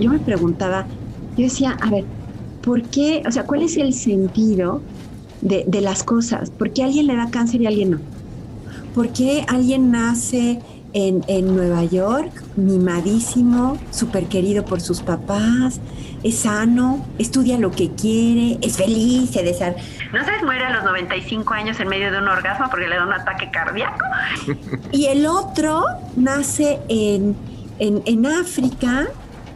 yo me preguntaba, yo decía, a ver, ¿por qué, o sea, cuál es el sentido de, de las cosas? ¿Por qué a alguien le da cáncer y a alguien no? ¿Por qué alguien nace en, en, Nueva York, mimadísimo, súper querido por sus papás, es sano, estudia lo que quiere, es feliz, se desar... ¿No sabes muere a los 95 años en medio de un orgasmo porque le da un ataque cardíaco? y el otro nace en, en, en África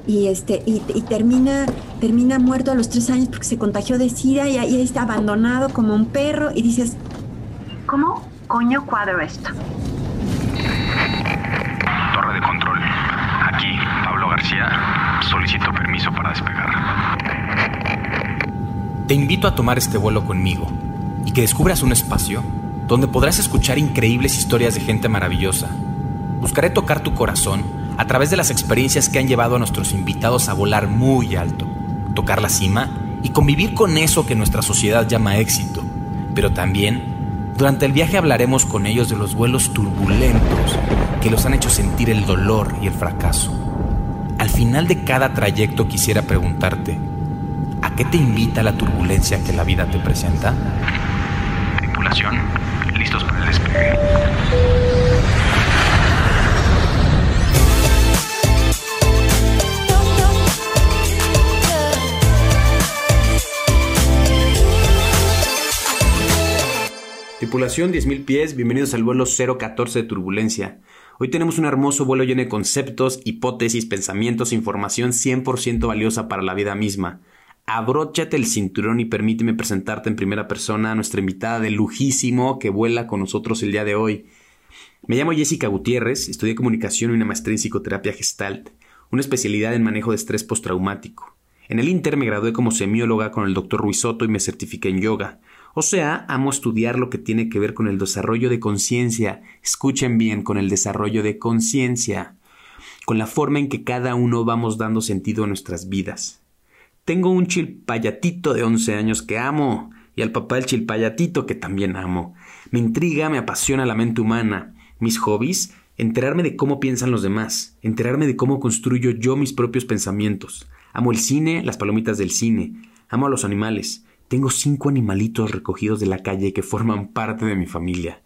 y este y, y, termina termina muerto a los tres años porque se contagió de sida y ahí está abandonado como un perro y dices ¿cómo coño cuadro esto? Torre de control. Aquí, Pablo García. Solicito permiso para despegar. Te invito a tomar este vuelo conmigo y que descubras un espacio donde podrás escuchar increíbles historias de gente maravillosa. Buscaré tocar tu corazón a través de las experiencias que han llevado a nuestros invitados a volar muy alto, tocar la cima y convivir con eso que nuestra sociedad llama éxito. Pero también, durante el viaje hablaremos con ellos de los vuelos turbulentos que los han hecho sentir el dolor y el fracaso. Al final de cada trayecto quisiera preguntarte, ¿a qué te invita la turbulencia que la vida te presenta? Tripulación, listos para el despegue. Tripulación 10.000 pies, bienvenidos al vuelo 014 de Turbulencia. Hoy tenemos un hermoso vuelo lleno de conceptos, hipótesis, pensamientos información 100% valiosa para la vida misma. Abróchate el cinturón y permíteme presentarte en primera persona a nuestra invitada de lujísimo que vuela con nosotros el día de hoy. Me llamo Jessica Gutiérrez, estudié comunicación y una maestría en psicoterapia gestalt, una especialidad en manejo de estrés postraumático. En el Inter me gradué como semióloga con el Dr. Ruiz Soto y me certifiqué en yoga. O sea, amo estudiar lo que tiene que ver con el desarrollo de conciencia. Escuchen bien, con el desarrollo de conciencia. Con la forma en que cada uno vamos dando sentido a nuestras vidas. Tengo un chilpayatito de 11 años que amo. Y al papá del chilpayatito que también amo. Me intriga, me apasiona la mente humana. Mis hobbies, enterarme de cómo piensan los demás. Enterarme de cómo construyo yo mis propios pensamientos. Amo el cine, las palomitas del cine. Amo a los animales. Tengo cinco animalitos recogidos de la calle que forman parte de mi familia.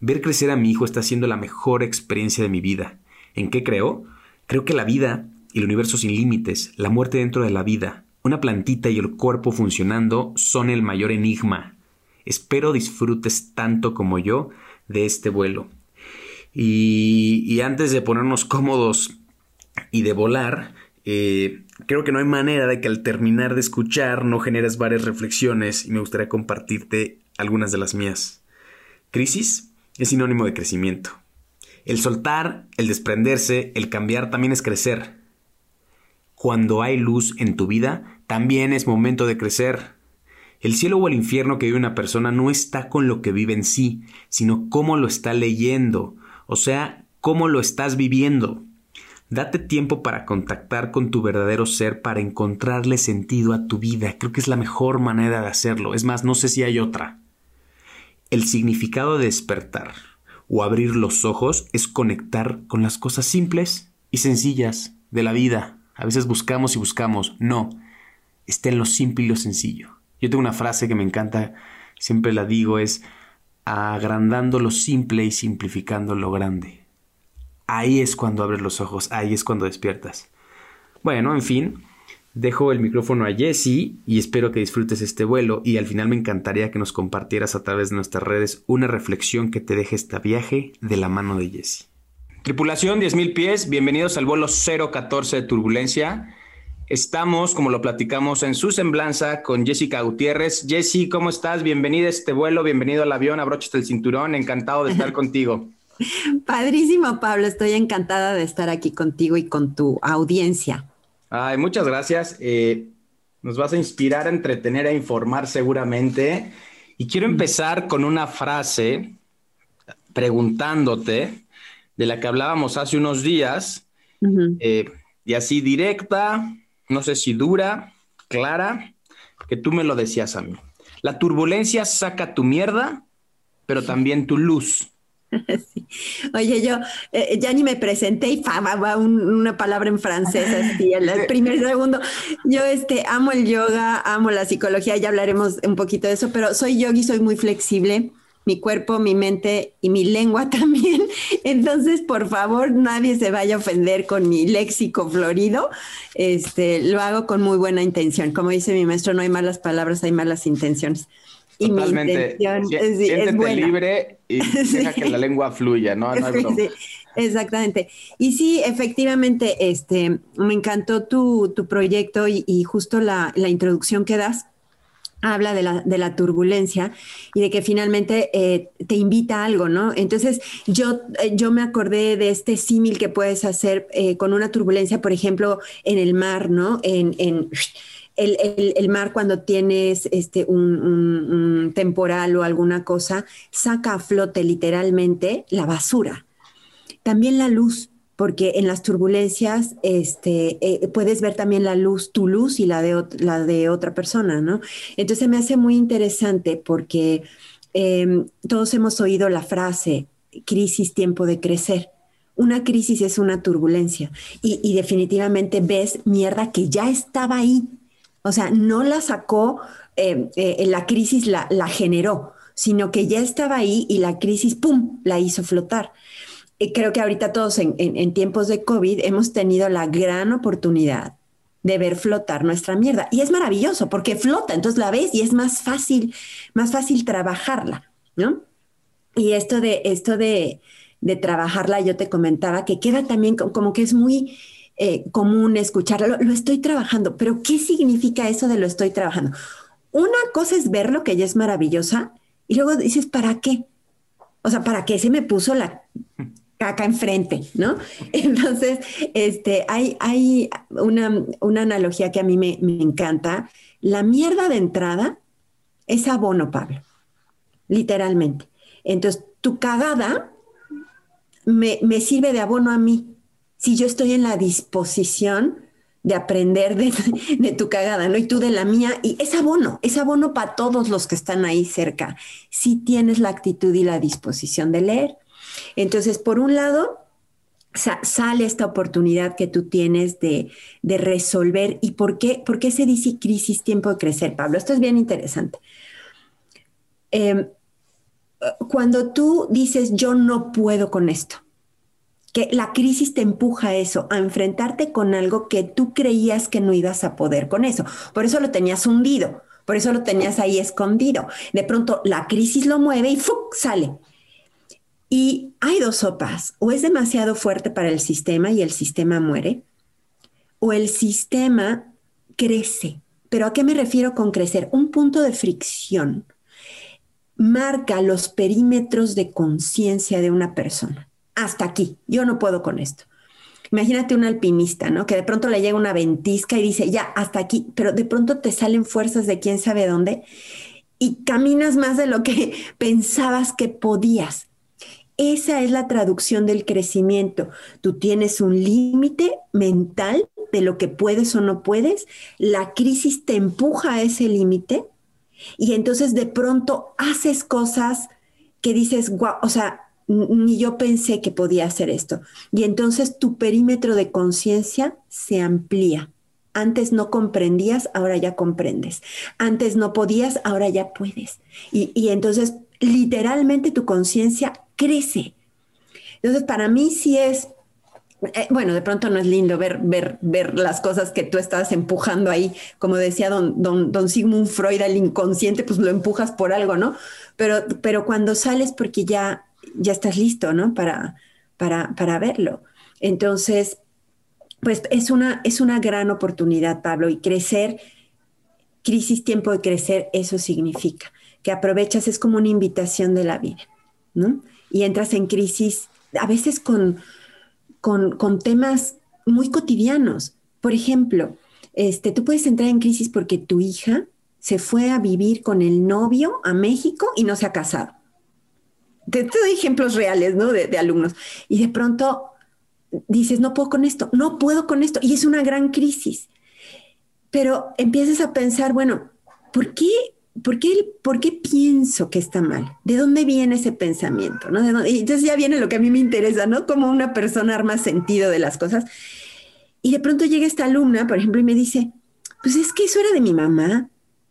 Ver crecer a mi hijo está siendo la mejor experiencia de mi vida. ¿En qué creo? Creo que la vida, el universo sin límites, la muerte dentro de la vida, una plantita y el cuerpo funcionando son el mayor enigma. Espero disfrutes tanto como yo de este vuelo. Y, y antes de ponernos cómodos y de volar, eh, creo que no hay manera de que al terminar de escuchar no generes varias reflexiones y me gustaría compartirte algunas de las mías. Crisis es sinónimo de crecimiento. El soltar, el desprenderse, el cambiar también es crecer. Cuando hay luz en tu vida, también es momento de crecer. El cielo o el infierno que vive una persona no está con lo que vive en sí, sino cómo lo está leyendo, o sea, cómo lo estás viviendo. Date tiempo para contactar con tu verdadero ser, para encontrarle sentido a tu vida. Creo que es la mejor manera de hacerlo. Es más, no sé si hay otra. El significado de despertar o abrir los ojos es conectar con las cosas simples y sencillas de la vida. A veces buscamos y buscamos. No, está en lo simple y lo sencillo. Yo tengo una frase que me encanta, siempre la digo, es agrandando lo simple y simplificando lo grande. Ahí es cuando abres los ojos, ahí es cuando despiertas. Bueno, en fin, dejo el micrófono a Jesse y espero que disfrutes este vuelo y al final me encantaría que nos compartieras a través de nuestras redes una reflexión que te deje este viaje de la mano de Jesse. Tripulación 10.000 pies, bienvenidos al vuelo 014 de Turbulencia. Estamos, como lo platicamos, en su semblanza con Jessica Gutiérrez. Jessy, ¿cómo estás? Bienvenida a este vuelo, bienvenido al avión, abróchate el cinturón, encantado de estar contigo. Padrísimo, Pablo. Estoy encantada de estar aquí contigo y con tu audiencia. Ay, muchas gracias. Eh, nos vas a inspirar a entretener, a informar seguramente. Y quiero empezar con una frase preguntándote de la que hablábamos hace unos días, uh -huh. eh, y así directa, no sé si dura, clara, que tú me lo decías a mí. La turbulencia saca tu mierda, pero también tu luz. Oye, yo eh, ya ni me presenté y va una palabra en francés así, el, primer segundo. Yo este, amo el yoga, amo la psicología, ya hablaremos un poquito de eso, pero soy yogi, soy muy flexible mi cuerpo, mi mente y mi lengua también. Entonces, por favor, nadie se vaya a ofender con mi léxico florido. Este, lo hago con muy buena intención. Como dice mi maestro, no hay malas palabras, hay malas intenciones. Y mi intención es, buena. libre y deja que la lengua fluya, ¿no? exactamente. Y sí, efectivamente, este, me encantó tu, tu proyecto y, justo la, la introducción que das habla de la, de la, turbulencia y de que finalmente eh, te invita a algo, ¿no? Entonces yo, eh, yo me acordé de este símil que puedes hacer eh, con una turbulencia, por ejemplo, en el mar, ¿no? En, en el, el, el, mar cuando tienes este, un, temporal o alguna cosa, saca a flote literalmente la basura. También la luz porque en las turbulencias este, eh, puedes ver también la luz, tu luz y la de, la de otra persona, ¿no? Entonces me hace muy interesante porque em, todos hemos oído la frase, crisis, tiempo de crecer. Una crisis es una turbulencia y, definitivamente ves mierda que ya estaba ahí. O sea, no la sacó, em, eh, la crisis la, generó, sino que ya estaba ahí y la crisis, ¡pum!, la hizo flotar creo que ahorita todos en, tiempos de COVID hemos tenido la gran oportunidad de ver flotar nuestra mierda. Y es maravilloso porque flota, entonces la ves y es más fácil, más fácil trabajarla, ¿no? Y esto de, esto de, trabajarla, yo te comentaba que queda también como que es muy eh, común escucharlo, lo, estoy trabajando, pero ¿qué significa eso de lo estoy trabajando? Una cosa es verlo, que ya es maravillosa, y luego dices, ¿para qué? O sea, ¿para qué se me puso la acá enfrente, ¿no? Entonces, este, hay, hay una, analogía que a mí me, encanta. La mierda de entrada es abono, Pablo, literalmente. Entonces, tu cagada me, me, sirve de abono a mí. Si yo estoy en la disposición de aprender de, de, tu cagada, ¿no? Y tú de la mía, y es abono, es abono para todos los que están ahí cerca. Si tienes la actitud y la disposición de leer, entonces, por un lado, sale esta oportunidad que tú tienes de, resolver. ¿Y por qué, por qué se dice crisis, tiempo de crecer, Pablo? Esto es bien interesante. Em, cuando tú dices, yo no puedo con esto, que la crisis te empuja a eso, a enfrentarte con algo que tú creías que no ibas a poder con eso. Por eso lo tenías hundido, por eso lo tenías ahí escondido. De pronto la crisis lo mueve y ¡fuc! sale. Y hay dos sopas, o es demasiado fuerte para el sistema y el sistema muere, o el sistema crece. ¿Pero a qué me refiero con crecer? Un punto de fricción marca los perímetros de conciencia de una persona. Hasta aquí, yo no puedo con esto. Imagínate un alpinista, ¿no? Que de pronto le llega una ventisca y dice, ya, hasta aquí, pero de pronto te salen fuerzas de quién sabe dónde y caminas más de lo que pensabas que podías. Esa es la traducción del crecimiento. Tú tienes un límite mental de lo que puedes o no puedes. La crisis te empuja a ese límite y entonces de pronto haces cosas que dices, guau, o sea, ni yo pensé que podía hacer esto. Y entonces tu perímetro de conciencia se amplía. Antes no comprendías, ahora ya comprendes. Antes no podías, ahora ya puedes. Y, y entonces literalmente tu conciencia crece. Entonces, para mí sí es, eh, bueno, de pronto no es lindo ver, ver, ver las cosas que tú estás empujando ahí, como decía don, don, don Sigmund Freud, el inconsciente, pues lo empujas por algo, ¿no? Pero, pero cuando sales porque ya, ya estás listo, ¿no? Para, para, para verlo. Entonces, pues es una, es una gran oportunidad, Pablo, y crecer, crisis, tiempo de crecer, eso significa que aprovechas, es como una invitación de la vida, ¿no? y entras en crisis, a veces con, con, temas muy cotidianos. Por ejemplo, este, tú puedes entrar en crisis porque tu hija se fue a vivir con el novio a México y no se ha casado. Te, doy ejemplos reales, ¿no? De, de, alumnos. Y de pronto dices, no puedo con esto, no puedo con esto. Y es una gran crisis. Pero empiezas a pensar, bueno, ¿por qué ¿por qué, ¿por qué pienso que está mal? ¿De dónde viene ese pensamiento? ¿no? Y entonces ya viene lo que a mí me interesa, ¿no? Como una persona arma sentido de las cosas. Y de pronto llega esta alumna, por ejemplo, y me dice, pues es que eso era de mi mamá.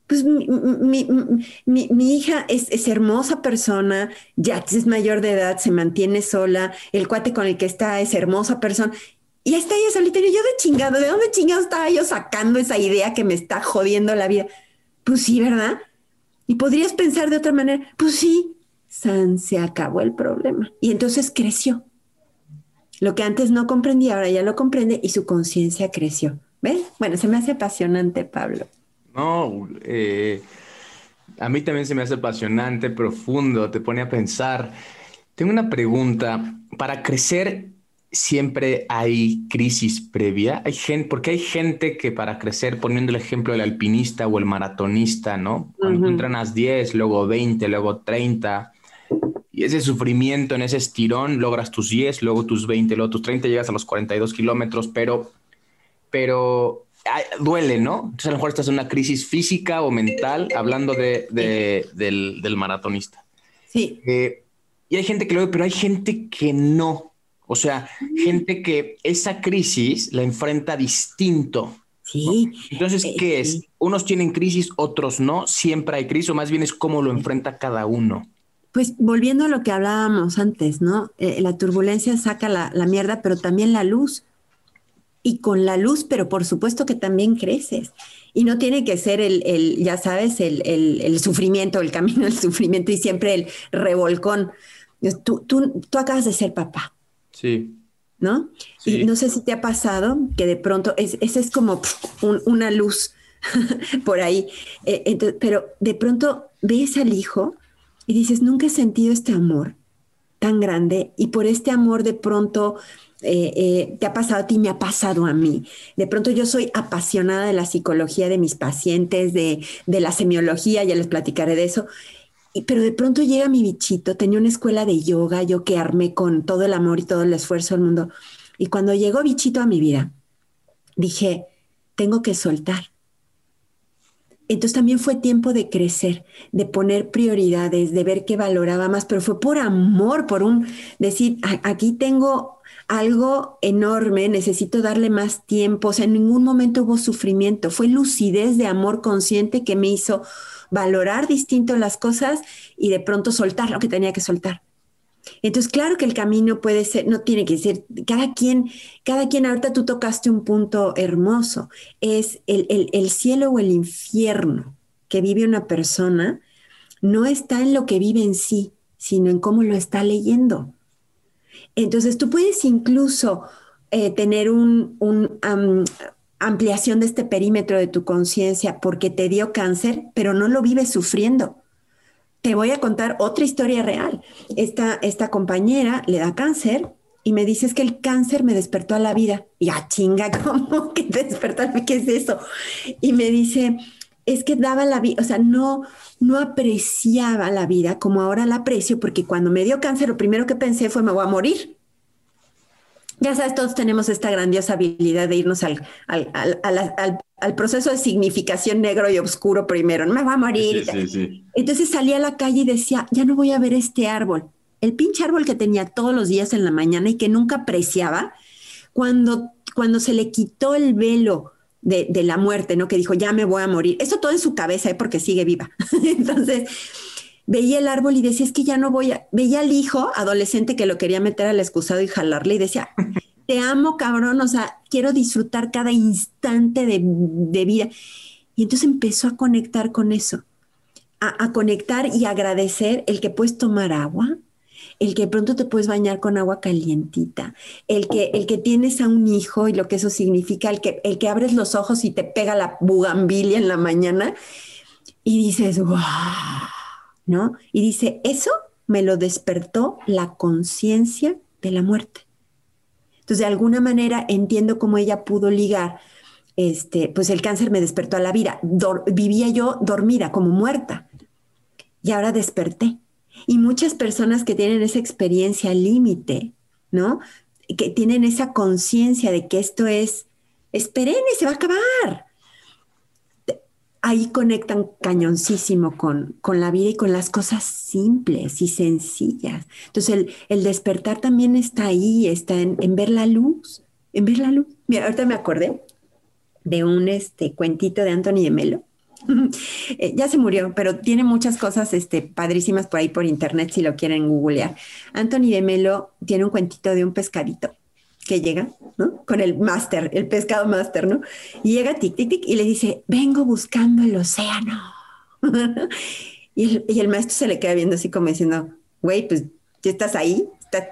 Pues mi, hija es, es, hermosa persona, ya es mayor de edad, se mantiene sola, el cuate con el que está es hermosa persona. Y está ella solita, y yo de chingado, ¿de dónde chingado estaba yo sacando esa idea que me está jodiendo la vida? Pues sí, ¿verdad? Y podrías pensar de otra manera, pues sí, San se acabó el problema. Y entonces creció. Lo que antes no comprendía, ahora ya lo comprende y su conciencia creció. ¿Ves? Bueno, se me hace apasionante, Pablo. No, eh, a mí también se me hace apasionante, profundo, te pone a pensar. Tengo una pregunta. Para crecer, siempre hay crisis previa. Hay gente, porque hay gente que para crecer, poniendo el ejemplo del alpinista o el maratonista, ¿no? Cuando entrenas 10, luego 20, luego 30, y ese sufrimiento, en ese estirón, logras tus 10, luego tus 20, luego tus 30, llegas a los 42 kilómetros, pero, pero duele, ¿no? Entonces a lo mejor estás en una crisis física o mental, hablando de, del, maratonista. Sí. Eh, y hay gente que lo ve, pero hay gente que no. O sea, gente que esa crisis la enfrenta distinto. Sí. Entonces, eh, ¿qué es? Unos tienen crisis, otros no. Siempre hay crisis, o más bien es cómo lo enfrenta cada uno. Pues volviendo a lo que hablábamos antes, ¿no? Eh, la turbulencia saca la, mierda, pero también la luz. Y con la luz, pero por supuesto que también creces. Y no tiene que ser el, el ya sabes, el, el, sufrimiento, el camino del sufrimiento y siempre el revolcón. Tú, tú, tú acabas de ser papá Sí. ¿No? Y no sé si te ha pasado que de pronto, ese es, como una luz por ahí, eh, pero de pronto ves al hijo y dices, nunca he sentido este amor tan grande y por este amor de pronto eh, eh, te ha pasado a ti, me ha pasado a mí. De pronto yo soy apasionada de la psicología de mis pacientes, de, de la semiología, ya les platicaré de eso, pero de pronto llega mi bichito, tenía una escuela de yoga, yo que armé con todo el amor y todo el esfuerzo del mundo. Y cuando llegó bichito a mi vida, dije, tengo que soltar. Entonces también fue tiempo de crecer, de poner prioridades, de ver qué valoraba más, pero fue por amor, por un decir, aquí tengo algo enorme, necesito darle más tiempo, o sea, en ningún momento hubo sufrimiento, fue lucidez de amor consciente que me hizo valorar distinto las cosas y de pronto soltar lo que tenía que soltar. Entonces, claro que el camino puede ser, no tiene que ser, cada quien, cada quien, ahorita tú tocaste un punto hermoso, es el, el cielo o el infierno que vive una persona, no está en lo que vive en sí, sino en cómo lo está leyendo. Entonces, tú puedes incluso eh, tener un ampliación de este perímetro de tu conciencia porque te dio cáncer, pero no lo vives sufriendo. Te voy a contar otra historia real. Esta, esta compañera le da cáncer y me dices que el cáncer me despertó a la vida. Y a ah, chinga, ¿cómo que despertó? ¿Qué es eso? Y me dice, es que daba la vida, o sea, no, no apreciaba la vida como ahora la aprecio, porque cuando me dio cáncer, lo primero que pensé fue, me voy a morir. Ya sabes, todos tenemos esta grandiosa habilidad de irnos al, al, proceso de significación negro y oscuro primero. No me va a morir. Entonces salí a la calle y decía, ya no voy a ver este árbol. El pinche árbol que tenía todos los días en la mañana y que nunca apreciaba, cuando, cuando se le quitó el velo de, la muerte, ¿no? Que dijo, ya me voy a morir. Eso todo en su cabeza, ¿eh? porque sigue viva. Entonces, veía el árbol y decía, es que ya no voy a... Veía al hijo adolescente que lo quería meter al excusado y jalarle y decía, te amo, cabrón, o sea, quiero disfrutar cada instante de, vida. Y entonces empezó a conectar con eso, a, conectar y agradecer el que puedes tomar agua, el que pronto te puedes bañar con agua calientita, el que, el que tienes a un hijo y lo que eso significa, el que, el que abres los ojos y te pega la bugambilia en la mañana y dices, wow ¿no? Y dice, eso me lo despertó la conciencia de la muerte. Entonces, de alguna manera entiendo cómo ella pudo ligar, este, pues el cáncer me despertó a la vida. vivía yo dormida, como muerta, y ahora desperté. Y muchas personas que tienen esa experiencia límite, ¿no? Que tienen esa conciencia de que esto es, es perenne, se va a acabar ahí conectan cañoncísimo con, con la vida y con las cosas simples y sencillas. Entonces el, el despertar también está ahí, está en, en, ver la luz, en ver la luz. Mira, ahorita me acordé de un este, cuentito de Anthony de Melo. Eh, ya se murió, pero tiene muchas cosas este, padrísimas por ahí por internet si lo quieren googlear. Anthony de Melo tiene un cuentito de un pescadito que llega, ¿no? Con el máster, el pescado máster, ¿no? Y llega tic, tic, tic, y le dice, vengo buscando el océano. y, el, maestro se le queda viendo así como diciendo, güey, pues ya estás ahí,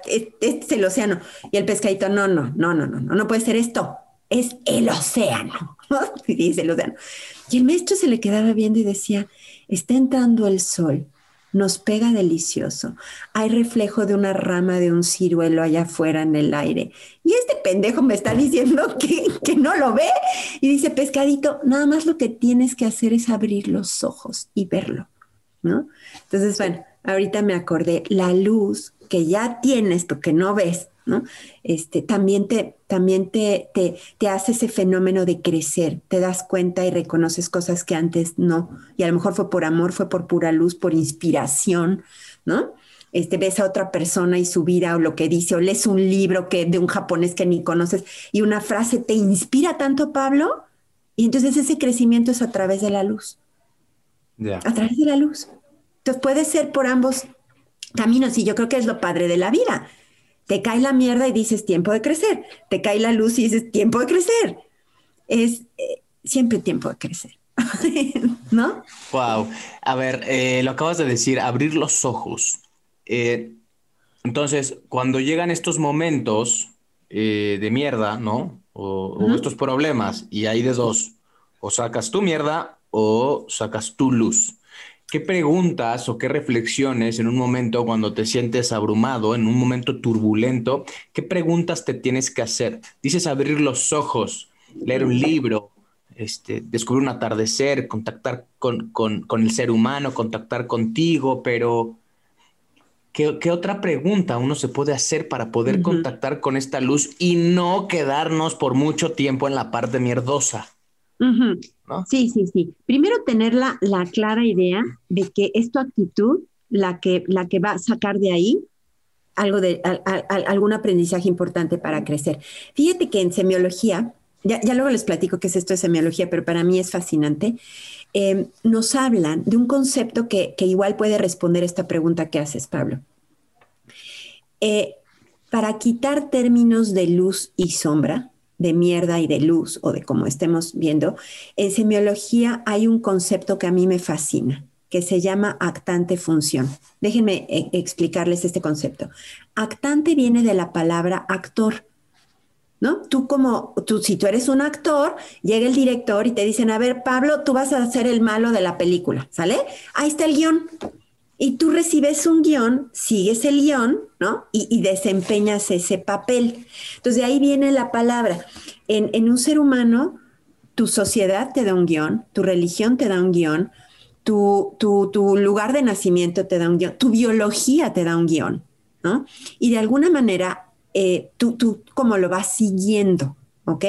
este es el océano. Y el pescadito, no, no, no, no, no, no, no puede ser esto, es el océano. y dice el océano. Y el maestro se le quedaba viendo y decía, está entrando el sol nos pega delicioso. Hay reflejo de una rama de un ciruelo allá afuera en el aire. Y este pendejo me está diciendo que, que, no lo ve. Y dice, pescadito, nada más lo que tienes que hacer es abrir los ojos y verlo, ¿no? Entonces, bueno, ahorita me acordé, la luz que ya tienes, porque no ves, ¿no? Este, también te, también te, te, te, hace ese fenómeno de crecer, te das cuenta y reconoces cosas que antes no, y a lo mejor fue por amor, fue por pura luz, por inspiración, ¿no? Este, ves a otra persona y su vida o lo que dice, o lees un libro que, de un japonés que ni conoces y una frase te inspira tanto, Pablo, y entonces ese crecimiento es a través de la luz. A través de la luz. Entonces puede ser por ambos caminos y yo creo que es lo padre de la vida te cae la mierda y dices tiempo de crecer. Te cae la luz y dices tiempo de crecer. Es eh, siempre tiempo de crecer. ¿No? Wow. A ver, eh, lo acabas de decir, abrir los ojos. Eh, entonces, cuando llegan estos momentos de mierda, ¿no? O, estos problemas, y hay de dos, o sacas tu mierda o sacas tu luz. ¿Qué preguntas o qué reflexiones en un momento cuando te sientes abrumado, en un momento turbulento, qué preguntas te tienes que hacer? Dices abrir los ojos, leer un libro, este, descubrir un atardecer, contactar con, el ser humano, contactar contigo, pero ¿qué, otra pregunta uno se puede hacer para poder contactar con esta luz y no quedarnos por mucho tiempo en la parte mierdosa? Sí, sí, sí. Primero tener la, clara idea de que es tu actitud la que, la que va a sacar de ahí algo de algún aprendizaje importante para crecer. Fíjate que en semiología, ya, luego les platico qué es esto de semiología, pero para mí es fascinante. Em, nos hablan de un concepto que, igual puede responder esta pregunta que haces, Pablo. Eh, para quitar términos de luz y sombra, de mierda y de luz o de como estemos viendo, en semiología hay un concepto que a mí me fascina, que se llama actante función. Déjenme eh, explicarles este concepto. Actante viene de la palabra actor. ¿No? Tú como, tú, si tú eres un actor, llega el director y te dicen, a ver, Pablo, tú vas a ser el malo de la película, ¿sale? Ahí está el guion y tú recibes un guion, sigues el guion, ¿no? Y, desempeñas ese papel. Entonces de ahí viene la palabra. En, un ser humano, tu sociedad te da un guion, tu religión te da un guion, tu, tu, lugar de nacimiento te da un guion, tu biología te da un guion, ¿no? Y de alguna manera, eh, tú, tú como lo vas siguiendo, ¿ok?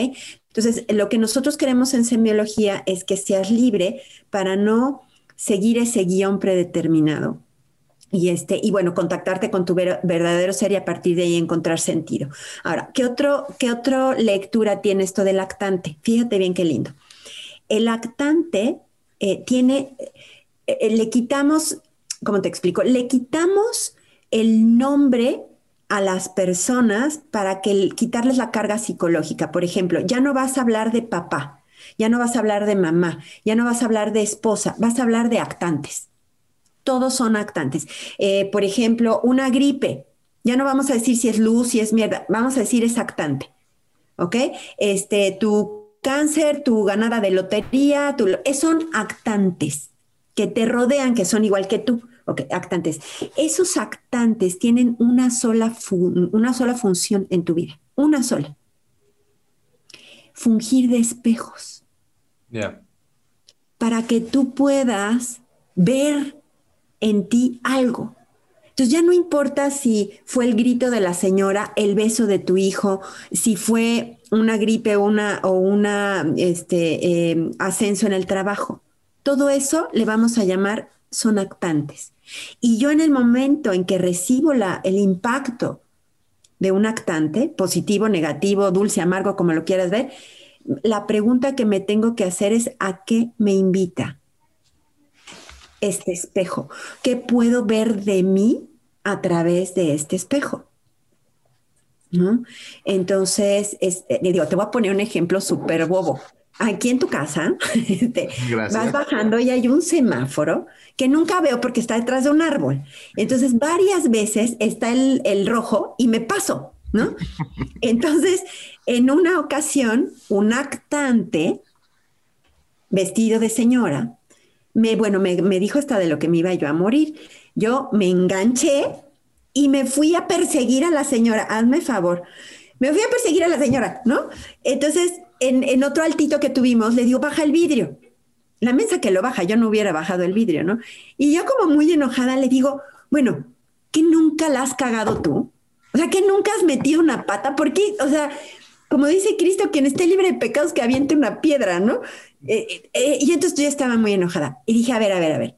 Entonces, lo que nosotros queremos en semiología es que seas libre para no seguir ese guion predeterminado. Y, este, y bueno, contactarte con tu verdadero ser y a partir de ahí encontrar sentido. Ahora, ¿qué, otro, ¿qué otra lectura tiene esto del lactante? Fíjate bien qué lindo. El lactante eh, tiene, eh, le quitamos, ¿cómo te explico? Le quitamos el nombre a las personas para que quitarles la carga psicológica. Por ejemplo, ya no vas a hablar de papá, ya no vas a hablar de mamá, ya no vas a hablar de esposa, vas a hablar de actantes. Todos son actantes. Eh, por ejemplo, una gripe, ya no vamos a decir si es luz, si es mierda, vamos a decir es actante. ¿Ok? Este, tu cáncer, tu ganada de lotería, eh, son actantes que te rodean, que son igual que tú. Ok, actantes. Esos actantes tienen una sola, una sola función en tu vida, una sola. Fungir de espejos. Para que tú puedas ver en ti algo. Entonces ya no importa si fue el grito de la señora, el beso de tu hijo, si fue una gripe una, o una este, em, ascenso en el trabajo. todo eso le vamos a llamar son actantes. Y yo en el momento en que recibo la, el impacto de un actante, positivo, negativo, dulce, amargo, como lo quieras ver, la pregunta que me tengo que hacer es ¿a qué me invita este espejo? ¿Qué puedo ver de mí a través de este espejo? ¿No? Entonces, eh, digo, te voy a poner un ejemplo súper bobo. Aquí en tu casa, este, vas bajando y hay un semáforo que nunca veo porque está detrás de un árbol. Entonces, varias veces está el, el rojo y me paso, ¿no? Entonces, en una ocasión, un actante vestido de señora, me, bueno, me, me dijo hasta de lo que me iba yo a morir. Yo me enganché y me fui a perseguir a la señora, hazme favor, me fui a perseguir a la señora, ¿no? Entonces, en, en, otro altito que tuvimos, le digo, baja el vidrio. La mesa que lo baja, yo no hubiera bajado el vidrio, ¿no? Y yo como muy enojada le digo, bueno, ¿que nunca la has cagado tú? O sea, que nunca has metido una pata, ¿por qué? O sea, como dice Cristo, quien esté libre de pecados que aviente una piedra, ¿no? Eh, eh, eh, y entonces yo estaba muy enojada y dije, a ver, a ver, a ver,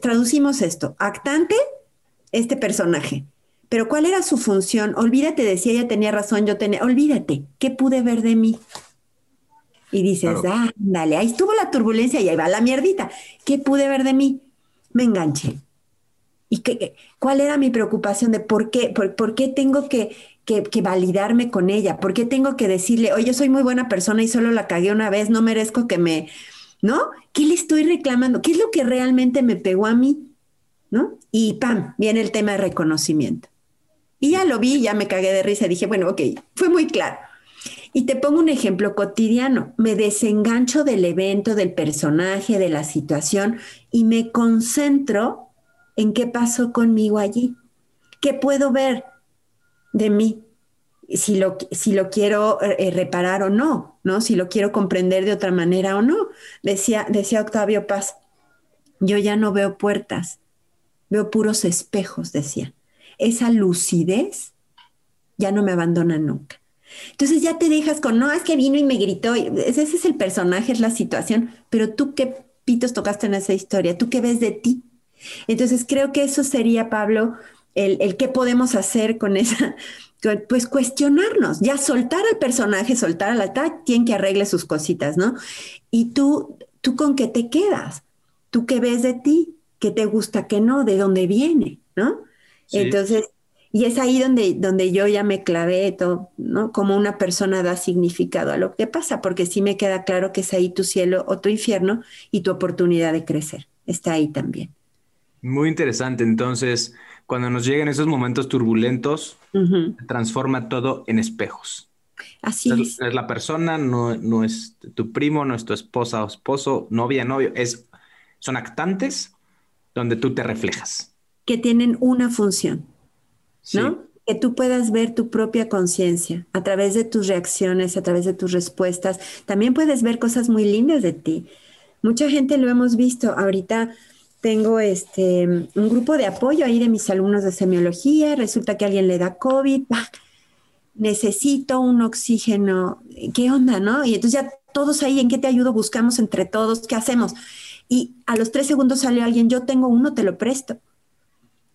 traducimos esto. Actante, este personaje. Pero ¿cuál era su función? Olvídate de si ella tenía razón, yo tenía, olvídate, ¿qué pude ver de mí? Y dices, ah, dale, ahí estuvo la turbulencia y ahí va la mierdita. ¿Qué pude ver de mí? Me enganché. ¿Y qué, cuál era mi preocupación de por qué, por, qué tengo que, que, que, validarme con ella? ¿Por qué tengo que decirle, oye, yo soy muy buena persona y solo la cagué una vez, no merezco que me, ¿no? ¿Qué le estoy reclamando? ¿Qué es lo que realmente me pegó a mí? ¿No? Y pam, viene el tema de reconocimiento. Y ya lo vi, ya me cagué de risa, dije, bueno, ok, fue muy claro. Y te pongo un ejemplo cotidiano. Me desengancho del evento, del personaje, de la situación y me concentro en qué pasó conmigo allí. ¿Qué puedo ver de mí? Si lo, si lo quiero eh, reparar o no, ¿no? Si lo quiero comprender de otra manera o no. Decía, decía Octavio Paz, yo ya no veo puertas, veo puros espejos, decía. Esa lucidez ya no me abandona nunca. Entonces ya te dejas con, no, es que vino y me gritó. Ese es el personaje, es la situación, pero tú qué pitos tocaste en esa historia, tú qué ves de ti. Entonces creo que eso sería, Pablo, el, el qué podemos hacer con esa, pues cuestionarnos, ya soltar al personaje, soltar a la tal, quien que arregle sus cositas, ¿no? Y tú, tú con qué te quedas, tú qué ves de ti, qué te gusta, qué no, de dónde viene, ¿no? Entonces, y es ahí donde, donde yo ya me clavé todo, ¿no? Como una persona da significado a lo que pasa, porque sí me queda claro que es ahí tu cielo o tu infierno y tu oportunidad de crecer. Está ahí también. Muy interesante. Entonces, cuando nos llegan esos momentos turbulentos, transforma todo en espejos. Así es. Es la persona, no, no es tu primo, no es tu esposa o esposo, novia, novio, es, son actantes donde tú te reflejas. Que tienen una función ¿no? Que tú puedas ver tu propia conciencia a través de tus reacciones, a través de tus respuestas. También puedes ver cosas muy lindas de ti. Mucha gente lo hemos visto. Ahorita tengo este un grupo de apoyo ahí de mis alumnos de semiología. Resulta que alguien le da COVID. Necesito un oxígeno. ¿Qué onda, no? Y entonces ya todos ahí, ¿en qué te ayudo? Buscamos entre todos, ¿qué hacemos? Y a los tres segundos sale alguien, yo tengo uno, te lo presto.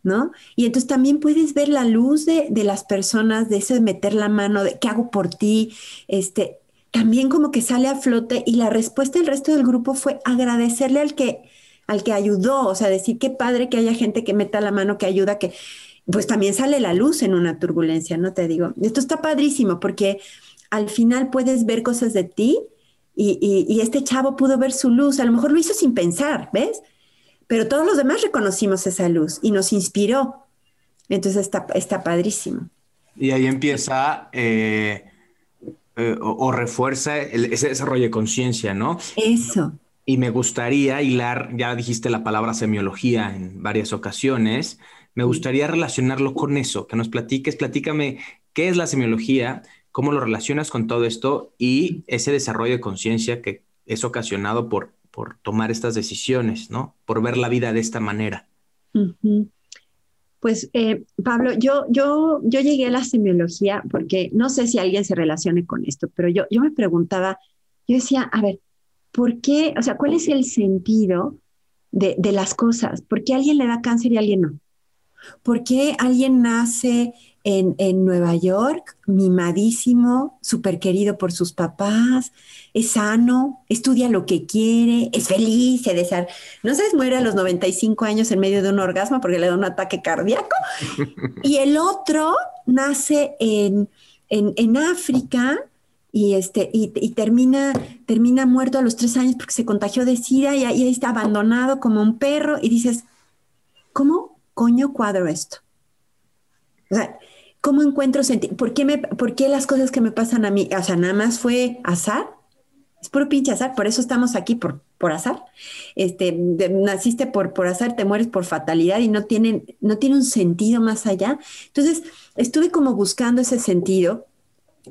¿no? Y entonces también puedes ver la luz de, las personas, de ese meter la mano, de qué hago por ti, este, también como que sale a flote y la respuesta del resto del grupo fue agradecerle al que, al que ayudó, o sea, decir qué padre que haya gente que meta la mano, que ayuda, que pues también sale la luz en una turbulencia, ¿no? Te digo, esto está padrísimo porque al final puedes ver cosas de ti y, y este chavo pudo ver su luz, a lo mejor lo hizo sin pensar, ¿ves? pero todos los demás reconocimos esa luz y nos inspiró. Entonces está, está padrísimo. Y ahí empieza eh, eh, o, refuerza ese desarrollo de conciencia, ¿no? Eso. Y me gustaría hilar, ya dijiste la palabra semiología en varias ocasiones, me gustaría relacionarlo con eso, que nos platiques, platícame qué es la semiología, cómo lo relacionas con todo esto y ese desarrollo de conciencia que es ocasionado por por tomar estas decisiones, ¿no? Por ver la vida de esta manera. Pues eh, Pablo, yo, yo, yo llegué a la semiología porque no sé si alguien se relacione con esto, pero yo, yo me preguntaba, yo decía, a ver, ¿por qué? O sea, ¿cuál es el sentido de, de las cosas? ¿Por qué a alguien le da cáncer y a alguien no? ¿Por qué alguien nace en, Nueva York, mimadísimo, súper querido por sus papás, es sano, estudia lo que quiere, es feliz, se desar... No sé, muere a los 95 años en medio de un orgasmo porque le da un ataque cardíaco. y el otro nace en, África y, este, y, termina, termina muerto a los tres años porque se contagió de SIDA y ahí está abandonado como un perro y dices, ¿cómo coño cuadro esto? O sea, ¿Cómo encuentro sentido? ¿Por qué, ¿Por qué las cosas que me pasan a mí? O sea, nada más fue azar. Es puro pinche azar, por eso estamos aquí, por, por azar. Este, naciste por, por azar, te mueres por fatalidad y no, tienen, no tiene un sentido más allá. Entonces, estuve como buscando ese sentido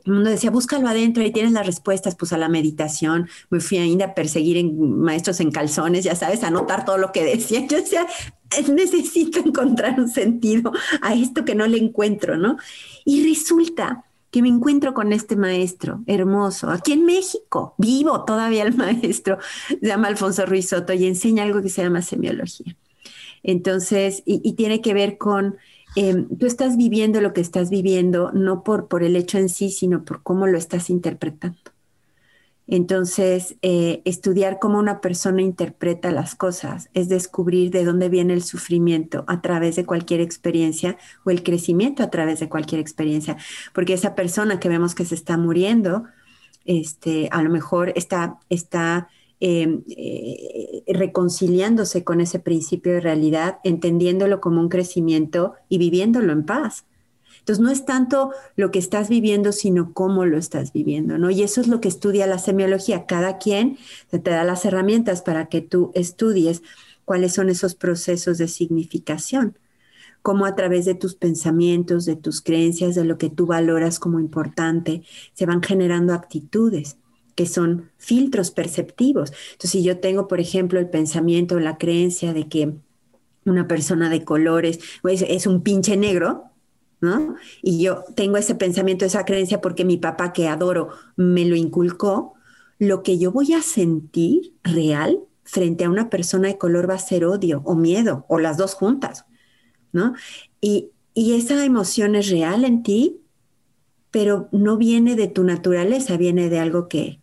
el mundo decía, búscalo adentro y tienes las respuestas, pues a la meditación, me fui a a perseguir en maestros en calzones, ya sabes, a anotar todo lo que decía. Yo decía, necesito encontrar un sentido a esto que no le encuentro, ¿no? Y resulta que me encuentro con este maestro hermoso, aquí en México, vivo todavía el maestro, se llama Alfonso Ruiz Soto y enseña algo que se llama semiología. Entonces, y tiene que ver con Em, tú estás viviendo lo que estás viviendo no por, por el hecho en sí, sino por cómo lo estás interpretando. Entonces, eh, estudiar cómo una persona interpreta las cosas es descubrir de dónde viene el sufrimiento a través de cualquier experiencia o el crecimiento a través de cualquier experiencia. Porque esa persona que vemos que se está muriendo, este, a lo mejor está, está Em, eh, reconciliándose con ese principio de realidad, entendiéndolo como un crecimiento y viviéndolo en paz. Entonces no es tanto lo que estás viviendo, sino cómo lo estás viviendo, ¿no? Y eso es lo que estudia la semiología. Cada quien te da las herramientas para que tú estudies cuáles son esos procesos de significación, cómo a través de tus pensamientos, de tus creencias, de lo que tú valoras como importante, se van generando actitudes que son filtros perceptivos. Entonces, si yo tengo, por ejemplo, el pensamiento, la creencia de que una persona de colores pues, es un pinche negro, ¿no? Y yo tengo ese pensamiento, esa creencia porque mi papá que adoro me lo inculcó, lo que yo voy a sentir real frente a una persona de color va a ser odio o miedo o las dos juntas, ¿no? Y, y esa emoción es real en ti, pero no viene de tu naturaleza, viene de algo que,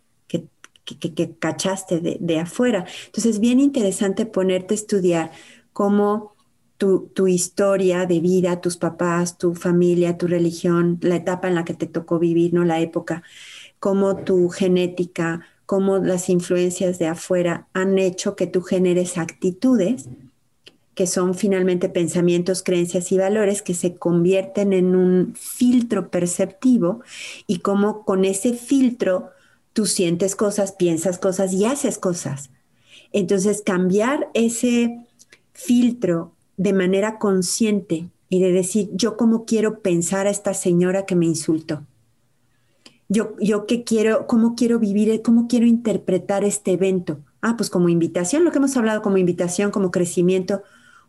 que, cachaste de, afuera. Entonces es bien interesante ponerte a estudiar cómo tu, tu, historia de vida, tus papás, tu familia, tu religión, la etapa en la que te tocó vivir, ¿no? La época, cómo tu genética, cómo las influencias de afuera han hecho que tú generes actitudes que son finalmente pensamientos, creencias y valores que se convierten en un filtro perceptivo y cómo con ese filtro tú sientes cosas, piensas cosas y haces cosas. Entonces, cambiar ese filtro de manera consciente y de decir, yo cómo quiero pensar a esta señora que me insultó. Yo, yo qué quiero, cómo quiero vivir, cómo quiero interpretar este evento. Ah, pues como invitación, lo que hemos hablado como invitación, como crecimiento,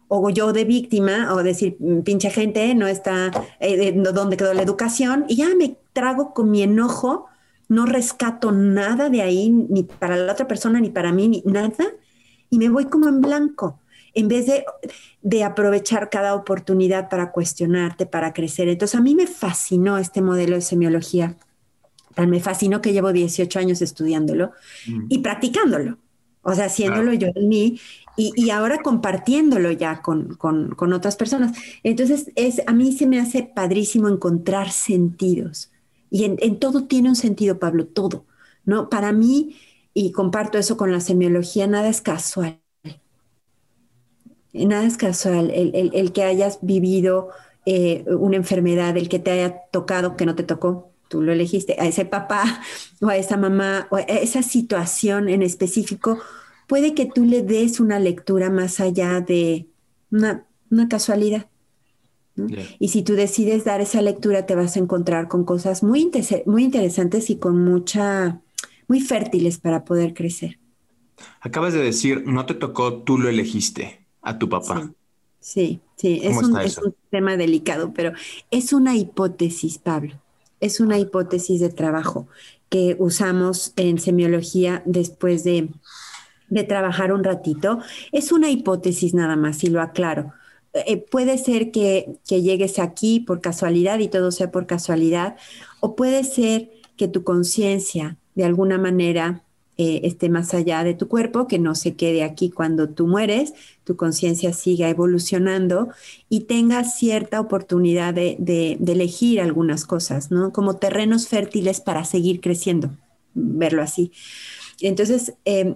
o yo de víctima, o decir, mm, pinche gente, no está, eh, ¿dónde quedó la educación? Y ya me trago con mi enojo no rescato nada de ahí, ni para la otra persona, ni para mí, ni nada, y me voy como en blanco, en vez de, de aprovechar cada oportunidad para cuestionarte, para crecer. Entonces a mí me fascinó este modelo de semiología, tan me fascinó que llevo 18 años estudiándolo mm. y practicándolo, o sea, haciéndolo yo en mí y, ahora compartiéndolo ya con, con, otras personas. Entonces, es, a mí se me hace padrísimo encontrar sentidos. Y en, todo tiene un sentido, Pablo, todo. ¿no? Para mí, y comparto eso con la semiología, nada es casual. Nada es casual. El, que hayas vivido eh, una enfermedad, el que te haya tocado, que no te tocó, tú lo elegiste, a ese papá o a esa mamá o a esa situación en específico, puede que tú le des una lectura más allá de una casualidad. Y si tú decides dar esa lectura, te vas a encontrar con cosas muy, muy interesantes y con mucha, muy fértiles para poder crecer. Acabas de decir, no te tocó, tú lo elegiste a tu papá. Sí, sí, es, un, es un tema delicado, pero es una hipótesis, Pablo. Es una hipótesis de trabajo que usamos en semiología después de, de trabajar un ratito. Es una hipótesis nada más, y lo aclaro. Eh, puede ser que, que llegues aquí por casualidad y todo sea por casualidad, o puede ser que tu conciencia de alguna manera eh, esté más allá de tu cuerpo, que no se quede aquí cuando tú mueres, tu conciencia siga evolucionando y tengas cierta oportunidad de, elegir algunas cosas, ¿no? Como terrenos fértiles para seguir creciendo, verlo así. Entonces, eh,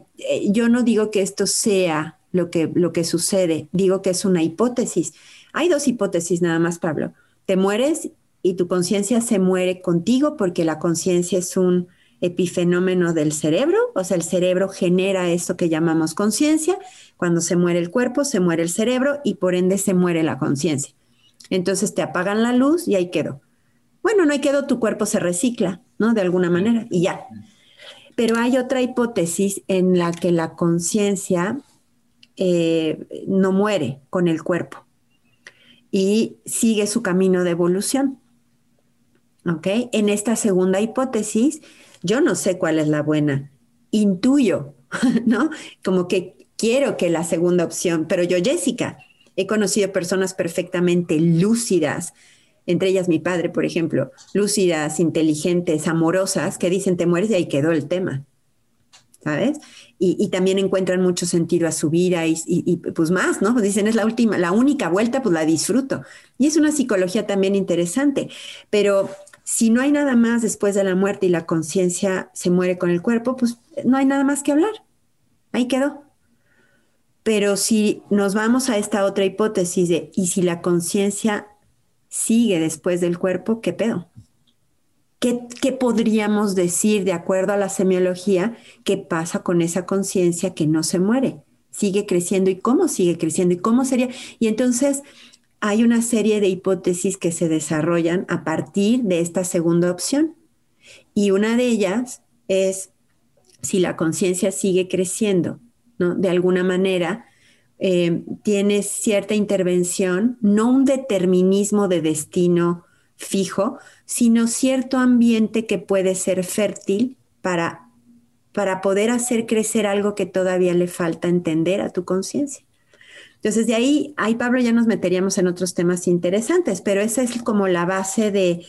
yo no digo que esto sea lo que, lo que sucede, digo que es una hipótesis. Hay dos hipótesis nada más, Pablo. Te mueres y tu conciencia se muere contigo porque la conciencia es un epifenómeno del cerebro, o sea, el cerebro genera esto que llamamos conciencia, cuando se muere el cuerpo, se muere el cerebro y por ende se muere la conciencia. Entonces te apagan la luz y ahí quedó. Bueno, no hay quedó, tu cuerpo se recicla, ¿no? De alguna manera y ya. Pero hay otra hipótesis en la que la conciencia eh, no muere con el cuerpo y sigue su camino de evolución. ¿Ok? En esta segunda hipótesis, yo no sé cuál es la buena, intuyo, ¿no? Como que quiero que la segunda opción, pero yo, Jessica, he conocido personas perfectamente lúcidas, entre ellas mi padre, por ejemplo, lúcidas, inteligentes, amorosas, que dicen, te mueres y ahí quedó el tema, ¿sabes? Y, también encuentran mucho sentido a su vida y, y, pues más, ¿no? Dicen, es la última, la única vuelta, pues la disfruto. Y es una psicología también interesante, pero si no hay nada más después de la muerte y la conciencia se muere con el cuerpo, pues no hay nada más que hablar. Ahí quedó. Pero si nos vamos a esta otra hipótesis de, ¿y si la conciencia sigue después del cuerpo, qué pedo? ¿Qué, ¿Qué, podríamos decir de acuerdo a la semiología que pasa con esa conciencia que no se muere? Sigue creciendo y cómo sigue creciendo y cómo sería. Y entonces hay una serie de hipótesis que se desarrollan a partir de esta segunda opción. Y una de ellas es si la conciencia sigue creciendo, ¿no? De alguna manera, eh, tiene cierta intervención, no un determinismo de destino fijo, sino cierto ambiente que puede ser fértil para, para poder hacer crecer algo que todavía le falta entender a tu conciencia. Entonces, de ahí, ahí, Pablo, ya nos meteríamos en otros temas interesantes, pero esa es como la base de,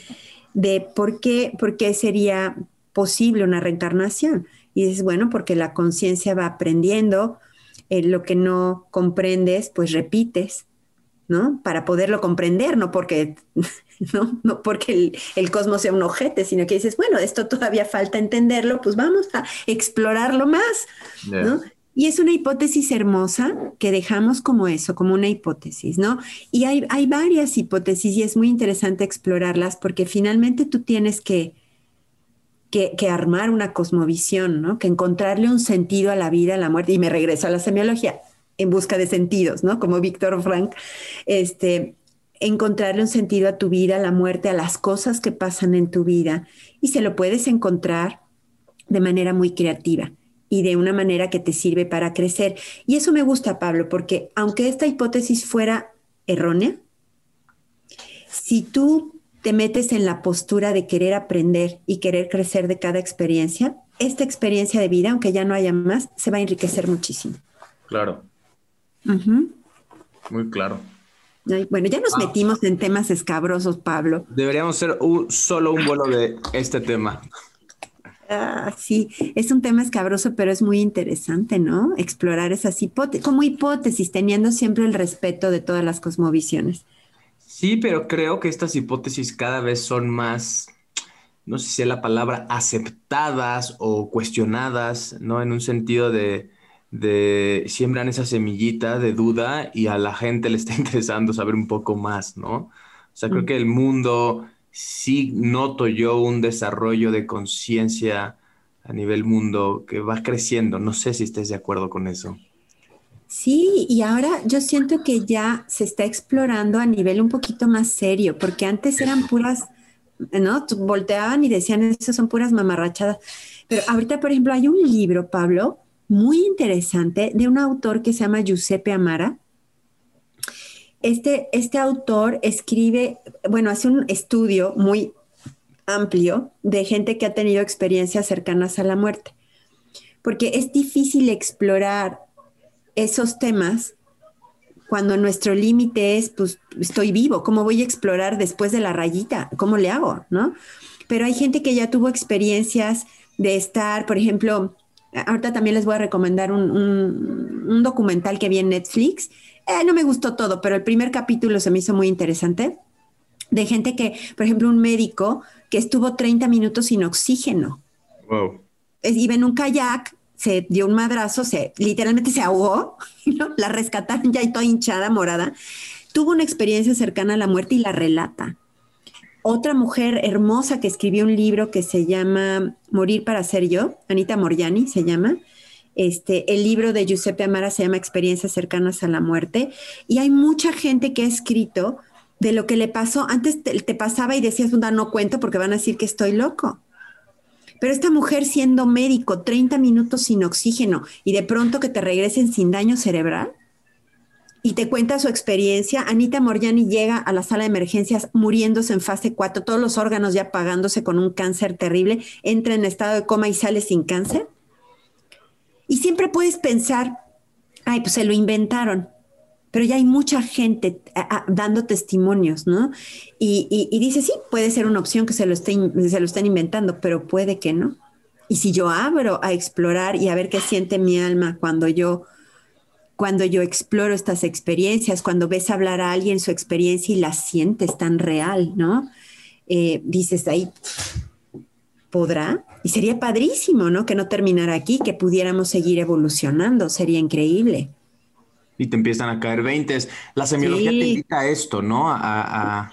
por, qué, por qué sería posible una reencarnación. Y es bueno, porque la conciencia va aprendiendo, eh, lo que no comprendes, pues repites, ¿no? Para poderlo comprender, no porque, ¿no? No porque el, el, cosmos sea un ojete, sino que dices, bueno, esto todavía falta entenderlo, pues vamos a explorarlo más, ¿no? Y es una hipótesis hermosa que dejamos como eso, como una hipótesis, ¿no? Y hay, hay varias hipótesis y es muy interesante explorarlas porque finalmente tú tienes que, que, armar una cosmovisión, ¿no? Que encontrarle un sentido a la vida, a la muerte. Y me regreso a la semiología en busca de sentidos, ¿no? Como Víctor Frank, este, encontrarle un sentido a tu vida, a la muerte, a las cosas que pasan en tu vida. Y se lo puedes encontrar de manera muy creativa y de una manera que te sirve para crecer. Y eso me gusta, Pablo, porque aunque esta hipótesis fuera errónea, si tú te metes en la postura de querer aprender y querer crecer de cada experiencia, esta experiencia de vida, aunque ya no haya más, se va a enriquecer muchísimo. Claro. Muy claro. Bueno, ya nos metimos en temas escabrosos, Pablo. Deberíamos ser solo un vuelo de este tema. Ah, sí, es un tema escabroso, pero es muy interesante, ¿no? Explorar esas hipótesis, como hipótesis, teniendo siempre el respeto de todas las cosmovisiones. Sí, pero creo que estas hipótesis cada vez son más, no sé si es la palabra, aceptadas o cuestionadas, ¿no? En un sentido de, de siembran esa semillita de duda y a la gente le está interesando saber un poco más, ¿no? O sea, creo mm. que el mundo sí noto yo un desarrollo de conciencia a nivel mundo que va creciendo. No sé si estés de acuerdo con eso. Sí, y ahora yo siento que ya se está explorando a nivel un poquito más serio, porque antes eran puras, ¿no? Volteaban y decían, eso son puras mamarrachadas. Pero ahorita, por ejemplo, hay un libro, Pablo, muy interesante de un autor que se llama Giuseppe Amara, este, este autor escribe, bueno, hace un estudio muy amplio de gente que ha tenido experiencias cercanas a la muerte, porque es difícil explorar esos temas cuando nuestro límite es, pues estoy vivo, ¿cómo voy a explorar después de la rayita? ¿Cómo le hago? ¿No? Pero hay gente que ya tuvo experiencias de estar, por ejemplo, ahorita también les voy a recomendar un, documental que vi en Netflix. Eh, no me gustó todo, pero el primer capítulo se me hizo muy interesante. De gente que, por ejemplo, un médico que estuvo 30 minutos sin oxígeno. Wow. Iba en un kayak se dio un madrazo, se literalmente se ahogó, ¿no? la rescataron ya y toda hinchada, morada. Tuvo una experiencia cercana a la muerte y la relata. Otra mujer hermosa que escribió un libro que se llama Morir para ser yo, Anita Moriani se llama. Este, el libro de Giuseppe Amara se llama Experiencias cercanas a la muerte. Y hay mucha gente que ha escrito de lo que le pasó. Antes te, pasaba y decías, no cuento porque van a decir que estoy loco. Pero esta mujer siendo médico, 30 minutos sin oxígeno y de pronto que te regresen sin daño cerebral y te cuenta su experiencia, Anita Moriani llega a la sala de emergencias muriéndose en fase 4, todos los órganos ya apagándose con un cáncer terrible, entra en estado de coma y sale sin cáncer. Y siempre puedes pensar, ay, pues se lo inventaron pero ya hay mucha gente dando testimonios, ¿no? Y, dice, sí, puede ser una opción que se lo, estén, se lo estén inventando, pero puede que no. Y si yo abro a explorar y a ver qué siente mi alma cuando yo, cuando yo exploro estas experiencias, cuando ves hablar a alguien su experiencia y la sientes tan real, ¿no? Eh, dices ahí, ¿podrá? Y sería padrísimo, ¿no? Que no terminara aquí, que pudiéramos seguir evolucionando, sería increíble y te empiezan a caer veintes. La semiología te invita a esto, ¿no? A,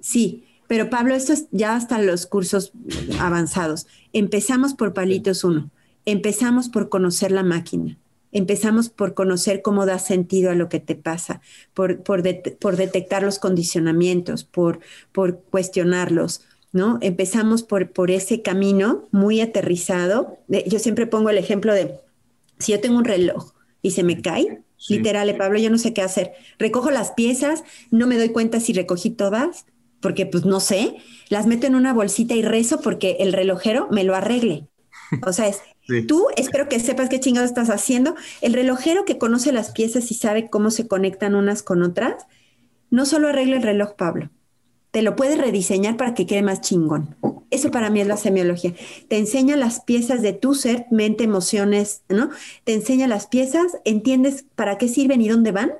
Sí, pero Pablo, esto es ya hasta los cursos avanzados. Empezamos por palitos uno. Empezamos por conocer la máquina. Empezamos por conocer cómo da sentido a lo que te pasa, por, por, por detectar los condicionamientos, por, por cuestionarlos, ¿no? Empezamos por, por ese camino muy aterrizado. Yo siempre pongo el ejemplo de, si yo tengo un reloj y se me cae, Literal, Pablo, yo no sé qué hacer. Recojo las piezas, no me doy cuenta si recogí todas, porque pues no sé. Las meto en una bolsita y rezo porque el relojero me lo arregle. O sea, es, tú espero que sepas qué chingado estás haciendo. El relojero que conoce las piezas y sabe cómo se conectan unas con otras, no solo arregla el reloj, Pablo, te lo puedes rediseñar para que quede más chingón. Eso para mí es la semiología. Te enseña las piezas de tu ser, mente, emociones, ¿no? Te enseña las piezas, entiendes para qué sirven y dónde van,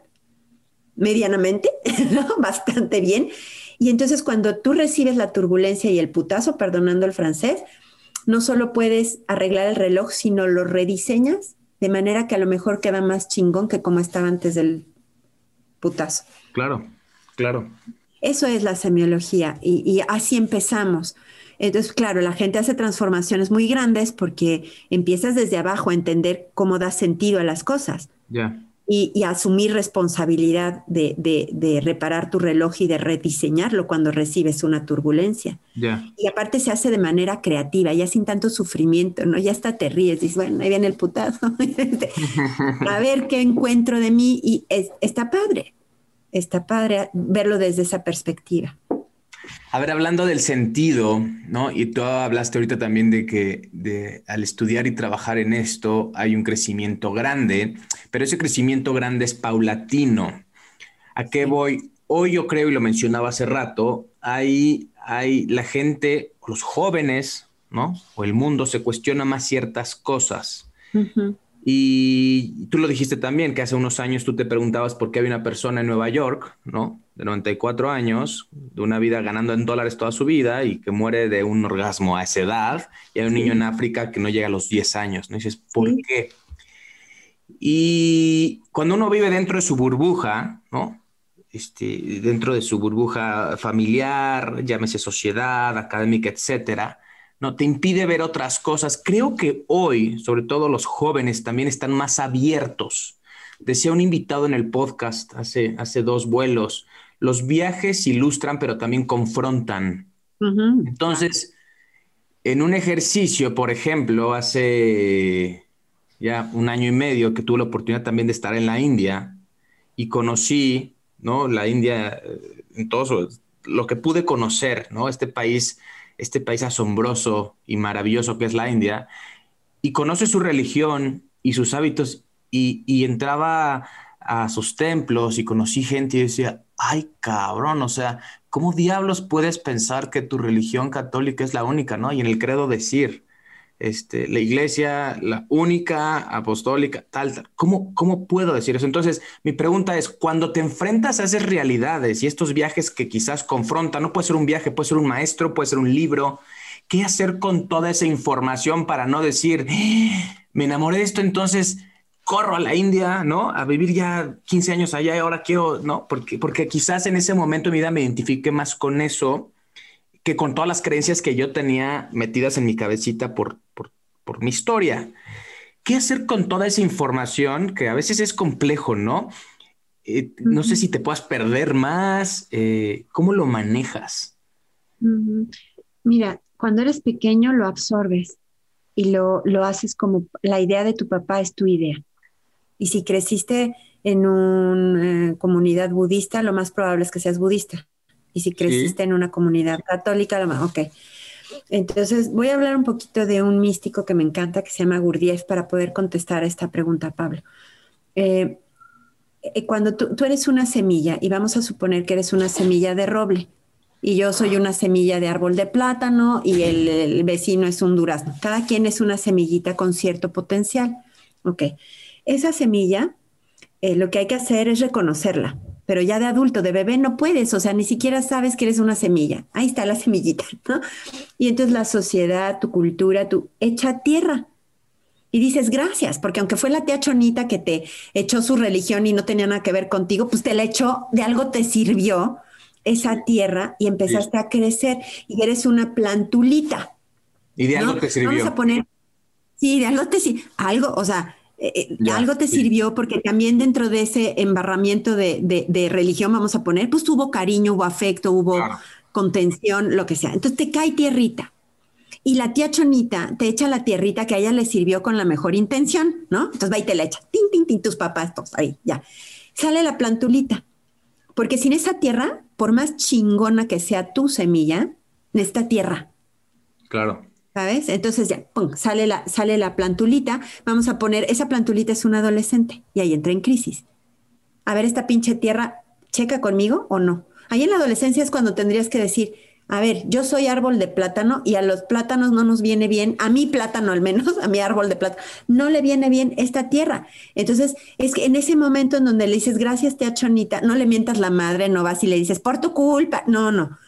medianamente, ¿no? Bastante bien. Y entonces cuando tú recibes la turbulencia y el putazo, perdonando el francés, no solo puedes arreglar el reloj, sino lo rediseñas de manera que a lo mejor queda más chingón que como estaba antes del putazo. Claro, claro. Eso es la semiología y, así empezamos. Entonces, claro, la gente hace transformaciones muy grandes porque empiezas desde abajo a entender cómo da sentido a las cosas. Ya. Y, asumir responsabilidad de, reparar tu reloj y de rediseñarlo cuando recibes una turbulencia. Y aparte se hace de manera creativa, ya sin tanto sufrimiento, ¿no? Ya hasta te ríes, dices, bueno, ahí viene el putazo. a ver qué encuentro de mí y está padre está padre verlo desde esa perspectiva. A ver, hablando del sentido, ¿no? Y tú hablaste ahorita también de que al estudiar y trabajar en esto hay un crecimiento grande, pero ese crecimiento grande es paulatino. ¿A qué voy? Hoy yo creo, y lo mencionaba hace rato, hay, hay la gente, los jóvenes, ¿no? O el mundo se cuestiona más ciertas cosas. Y tú lo dijiste también, que hace unos años tú te preguntabas por qué había una persona en Nueva York, ¿no? De 94 años, de una vida ganando en dólares toda su vida y que muere de un orgasmo a esa edad. Y hay un niño en África que no llega a los 10 años, ¿no? Y dices, ¿por qué? Y cuando uno vive dentro de su burbuja, ¿no? Este, dentro de su burbuja familiar, llámese sociedad, académica, etcétera, no te impide ver otras cosas. Creo que hoy, sobre todo los jóvenes, también están más abiertos. Decía un invitado en el podcast hace, hace dos vuelos, los viajes ilustran, pero también confrontan. Entonces, en un ejercicio, por ejemplo, hace ya un año y medio que tuve la oportunidad también de estar en la India y conocí, ¿no? La India, eh, en todo lo que pude conocer, ¿no? Este país este país asombroso y maravilloso que es la India, y conoce su religión y sus hábitos, y, entraba a sus templos y conocí gente y decía, ay cabrón, o sea, ¿cómo diablos puedes pensar que tu religión católica es la única, ¿no? Y en el credo decir, este, la iglesia, la única, apostólica, tal, tal. ¿Cómo, ¿Cómo puedo decir eso? Entonces, mi pregunta es, cuando te enfrentas a esas realidades y estos viajes que quizás confrontan, no puede ser un viaje, puede ser un maestro, puede ser un libro, ¿qué hacer con toda esa información para no decir, ¡Ah! me enamoré de esto, entonces corro a la India, ¿no? A vivir ya 15 años allá y ahora quiero, ¿no? Porque, porque quizás en ese momento de mi vida me identifique más con eso que con todas las creencias que yo tenía metidas en mi cabecita por, por, mi historia. ¿Qué hacer con toda esa información que a veces es complejo, ¿no? Eh, no sé si te puedas perder más. Eh, ¿Cómo lo manejas? Mira, cuando eres pequeño lo absorbes y lo, lo, haces como la idea de tu papá es tu idea. Y si creciste en una eh, comunidad budista, lo más probable es que seas budista. Y si creciste en una comunidad católica, lo más, ok. Entonces, voy a hablar un poquito de un místico que me encanta, que se llama Gurdjieff, para poder contestar a esta pregunta, Pablo. Eh, eh, cuando tú, eres una semilla, y vamos a suponer que eres una semilla de roble, y yo soy una semilla de árbol de plátano, y el, vecino es un durazno. Cada quien es una semillita con cierto potencial. Ok. Esa semilla, eh, lo que hay que hacer es reconocerla pero ya de adulto, de bebé no puedes, o sea, ni siquiera sabes que eres una semilla. Ahí está la semillita, ¿no? Y entonces la sociedad, tu cultura, tu echa tierra. Y dices gracias, porque aunque fue la tía Chonita que te echó su religión y no tenía nada que ver contigo, pues te la echó, de algo te sirvió esa tierra y empezaste a crecer y eres una plantulita. Y de algo te sirvió. Vamos a poner, sí, de algo te sirvió, algo, o sea, eh, eh, algo te sirvió porque también dentro de ese embarramiento de, religión, vamos a poner, pues hubo cariño, hubo afecto, hubo contención, lo que sea. Entonces te cae tierrita. Y la tía Chonita te echa la tierrita que a ella le sirvió con la mejor intención, ¿no? Entonces va y te la echa. Tin, tin, tin, tus papás, todos ahí, ya. Sale la plantulita. Porque sin esa tierra, por más chingona que sea tu semilla, necesita tierra. Claro. ¿Sabes? Entonces ya, pum, sale la, sale la plantulita, vamos a poner, esa plantulita es un adolescente y ahí entra en crisis. A ver, esta pinche tierra, ¿checa conmigo o no? Ahí en la adolescencia es cuando tendrías que decir, a ver, yo soy árbol de plátano y a los plátanos no nos viene bien, a mi plátano al menos, a mi árbol de plátano, no le viene bien esta tierra. Entonces, es que en ese momento en donde le dices, gracias, tía Chonita, no le mientas la madre, no vas y le dices, por tu culpa, no, no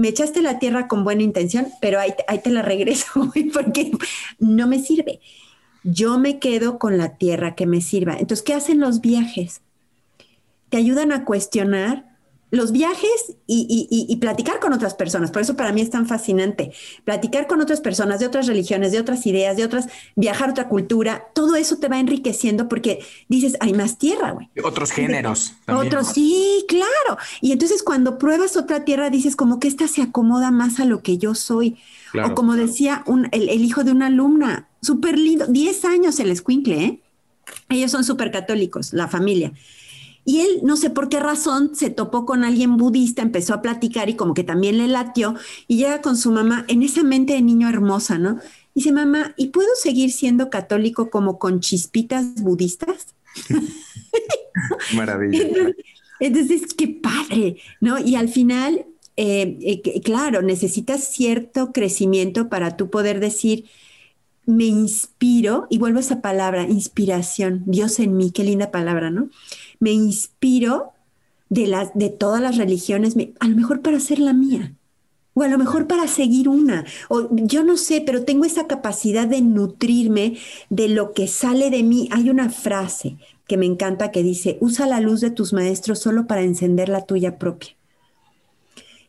me echaste la tierra con buena intención, pero ahí, te la regreso, porque no me sirve. Yo me quedo con la tierra que me sirva. Entonces, ¿qué hacen los viajes? Te ayudan a cuestionar los viajes y, platicar con otras personas. Por eso para mí es tan fascinante. Platicar con otras personas de otras religiones, de otras ideas, de otras, viajar a otra cultura, todo eso te va enriqueciendo porque dices, hay más tierra, güey. Otros géneros. Otros, sí, claro. Y entonces cuando pruebas otra tierra, dices como que esta se acomoda más a lo que yo soy. O como decía un, el, hijo de una alumna, súper lindo, 10 años el escuincle, ¿eh? Ellos son súper católicos, la familia. Y él, no sé por qué razón, se topó con alguien budista, empezó a platicar y como que también le latió y llega con su mamá en esa mente de niño hermosa, ¿no? dice, mamá, ¿y puedo seguir siendo católico como con chispitas budistas? Maravilla. Entonces, qué padre, ¿no? Y al final, eh, eh, claro, necesitas cierto crecimiento para tú poder decir, me inspiro, y vuelvo a esa palabra, inspiración, Dios en mí, qué linda palabra, ¿no? Me inspiro de, las, de todas las religiones, a lo mejor para ser la mía, o a lo mejor para seguir una, o yo no sé, pero tengo esa capacidad de nutrirme de lo que sale de mí. Hay una frase que me encanta que dice, usa la luz de tus maestros solo para encender la tuya propia.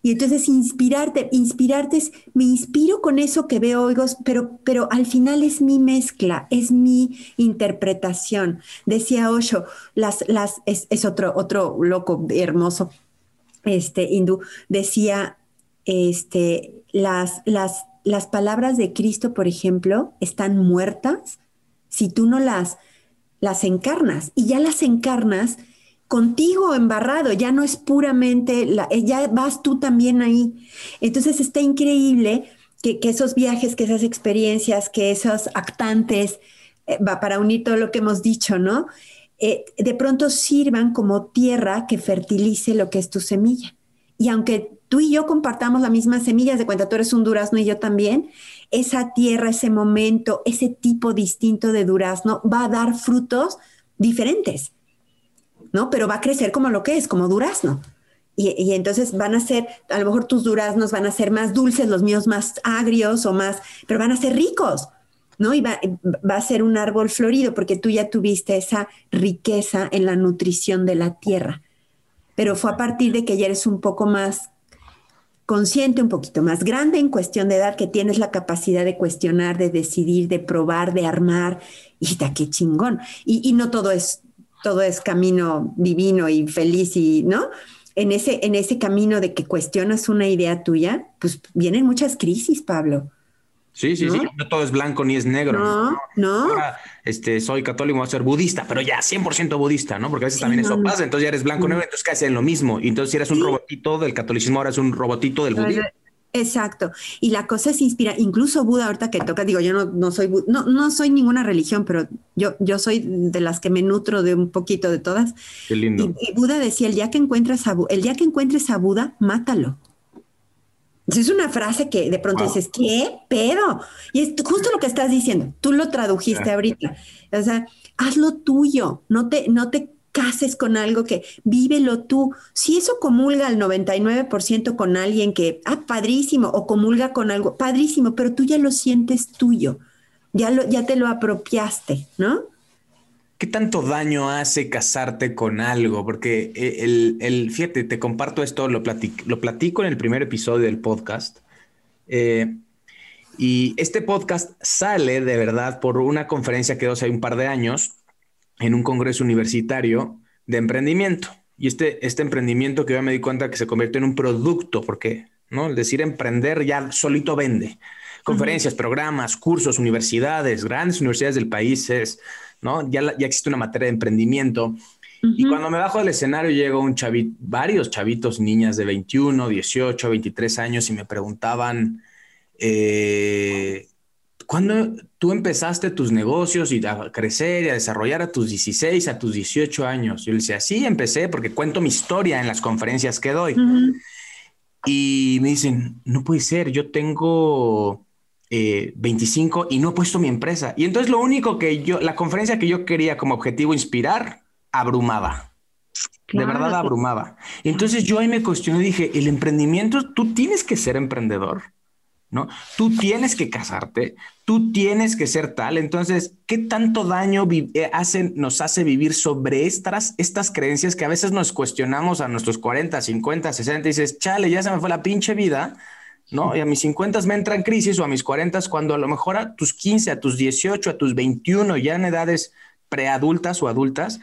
Y entonces inspirarte, inspirarte es, me inspiro con eso que veo, oigo, pero, pero al final es mi mezcla, es mi interpretación. Decía Osho, las, las, es, es otro, otro loco hermoso, este hindú, decía, este, las, las, las palabras de Cristo, por ejemplo, están muertas si tú no las, las encarnas. Y ya las encarnas contigo embarrado, ya no es puramente, la, eh, ya vas tú también ahí. Entonces está increíble que, esos viajes, que esas experiencias, que esos actantes, eh, para unir todo lo que hemos dicho, ¿no? Eh, de pronto sirvan como tierra que fertilice lo que es tu semilla. Y aunque tú y yo compartamos la misma semilla, de cuenta tú eres un durazno y yo también, esa tierra, ese momento, ese tipo distinto de durazno va a dar frutos diferentes, ¿no? Pero va a crecer como lo que es, como durazno. Y, entonces van a ser, a lo mejor tus duraznos van a ser más dulces, los míos más agrios o más, pero van a ser ricos, ¿no? Y va, va, a ser un árbol florido porque tú ya tuviste esa riqueza en la nutrición de la tierra. Pero fue a partir de que ya eres un poco más consciente, un poquito más grande en cuestión de edad, que tienes la capacidad de cuestionar, de decidir, de probar, de armar. Y da qué chingón. Y, y no todo es, todo es camino divino y feliz y, ¿no? en ese, en ese camino de que cuestionas una idea tuya, pues vienen muchas crisis, Pablo. Sí, sí, sí, no todo es blanco ni es negro. No, no. este, soy católico, voy a ser budista, pero ya 100% budista, ¿no? Porque a veces también eso pasa, entonces ya eres blanco, negro, entonces caes en lo mismo. Y entonces si eres un robotito del catolicismo, ahora es un robotito del budismo. Exacto. Y la cosa se inspira, incluso Buda ahorita que toca, digo, yo no, no soy, no, no soy ninguna religión, pero yo, yo soy de las que me nutro de un poquito de todas. Qué lindo. Y, Buda decía, el día que encuentres a, el día que encuentres a Buda, mátalo. Es una frase que de pronto dices, ¿qué pedo? Y es justo lo que estás diciendo. Tú lo tradujiste ahorita. O sea, hazlo tuyo. No te, no te cases con algo que vívelo tú. Si eso comulga al 99% con alguien que, ah, padrísimo, o comulga con algo, padrísimo, pero tú ya lo sientes tuyo, ya, lo, ya te lo apropiaste, ¿no? ¿Qué tanto daño hace casarte con algo? Porque eh, el, el fíjate, te comparto esto, lo platico, lo platico en el primer episodio del podcast. Eh, y este podcast sale de verdad por una conferencia que dio hace un par de años en un congreso universitario de emprendimiento. Y este, este emprendimiento que yo me di cuenta que se convierte en un producto, porque ¿no? el decir emprender ya solito vende. Conferencias, programas, cursos, universidades, grandes universidades del país, es, ¿no? ya, ya existe una materia de emprendimiento. Y cuando me bajo del escenario llega un chavito, varios chavitos, niñas de 21, 18, 23 años y me preguntaban, eh, ¿Cuándo tú empezaste tus negocios y a crecer y a desarrollar a tus 16, a tus 18 años? Yo le decía, sí, empecé porque cuento mi historia en las conferencias que doy. Y me dicen, no puede ser, yo tengo 25 eh, y no he puesto mi empresa. Y entonces lo único que yo, la conferencia que yo quería como objetivo inspirar, abrumaba. de verdad abrumaba. entonces yo ahí me cuestioné y dije, el emprendimiento, tú tienes que ser emprendedor. ¿No? Tú tienes que casarte, tú tienes que ser tal. Entonces, ¿qué tanto daño eh, nos hace vivir sobre estas, estas creencias que a veces nos cuestionamos a nuestros 40, 50, 60 y dices, chale, ya se me fue la pinche vida, ¿no? Y a mis 50 me entra en crisis o a mis 40 cuando a lo mejor a tus 15, a tus 18, a tus 21, ya en edades preadultas o adultas,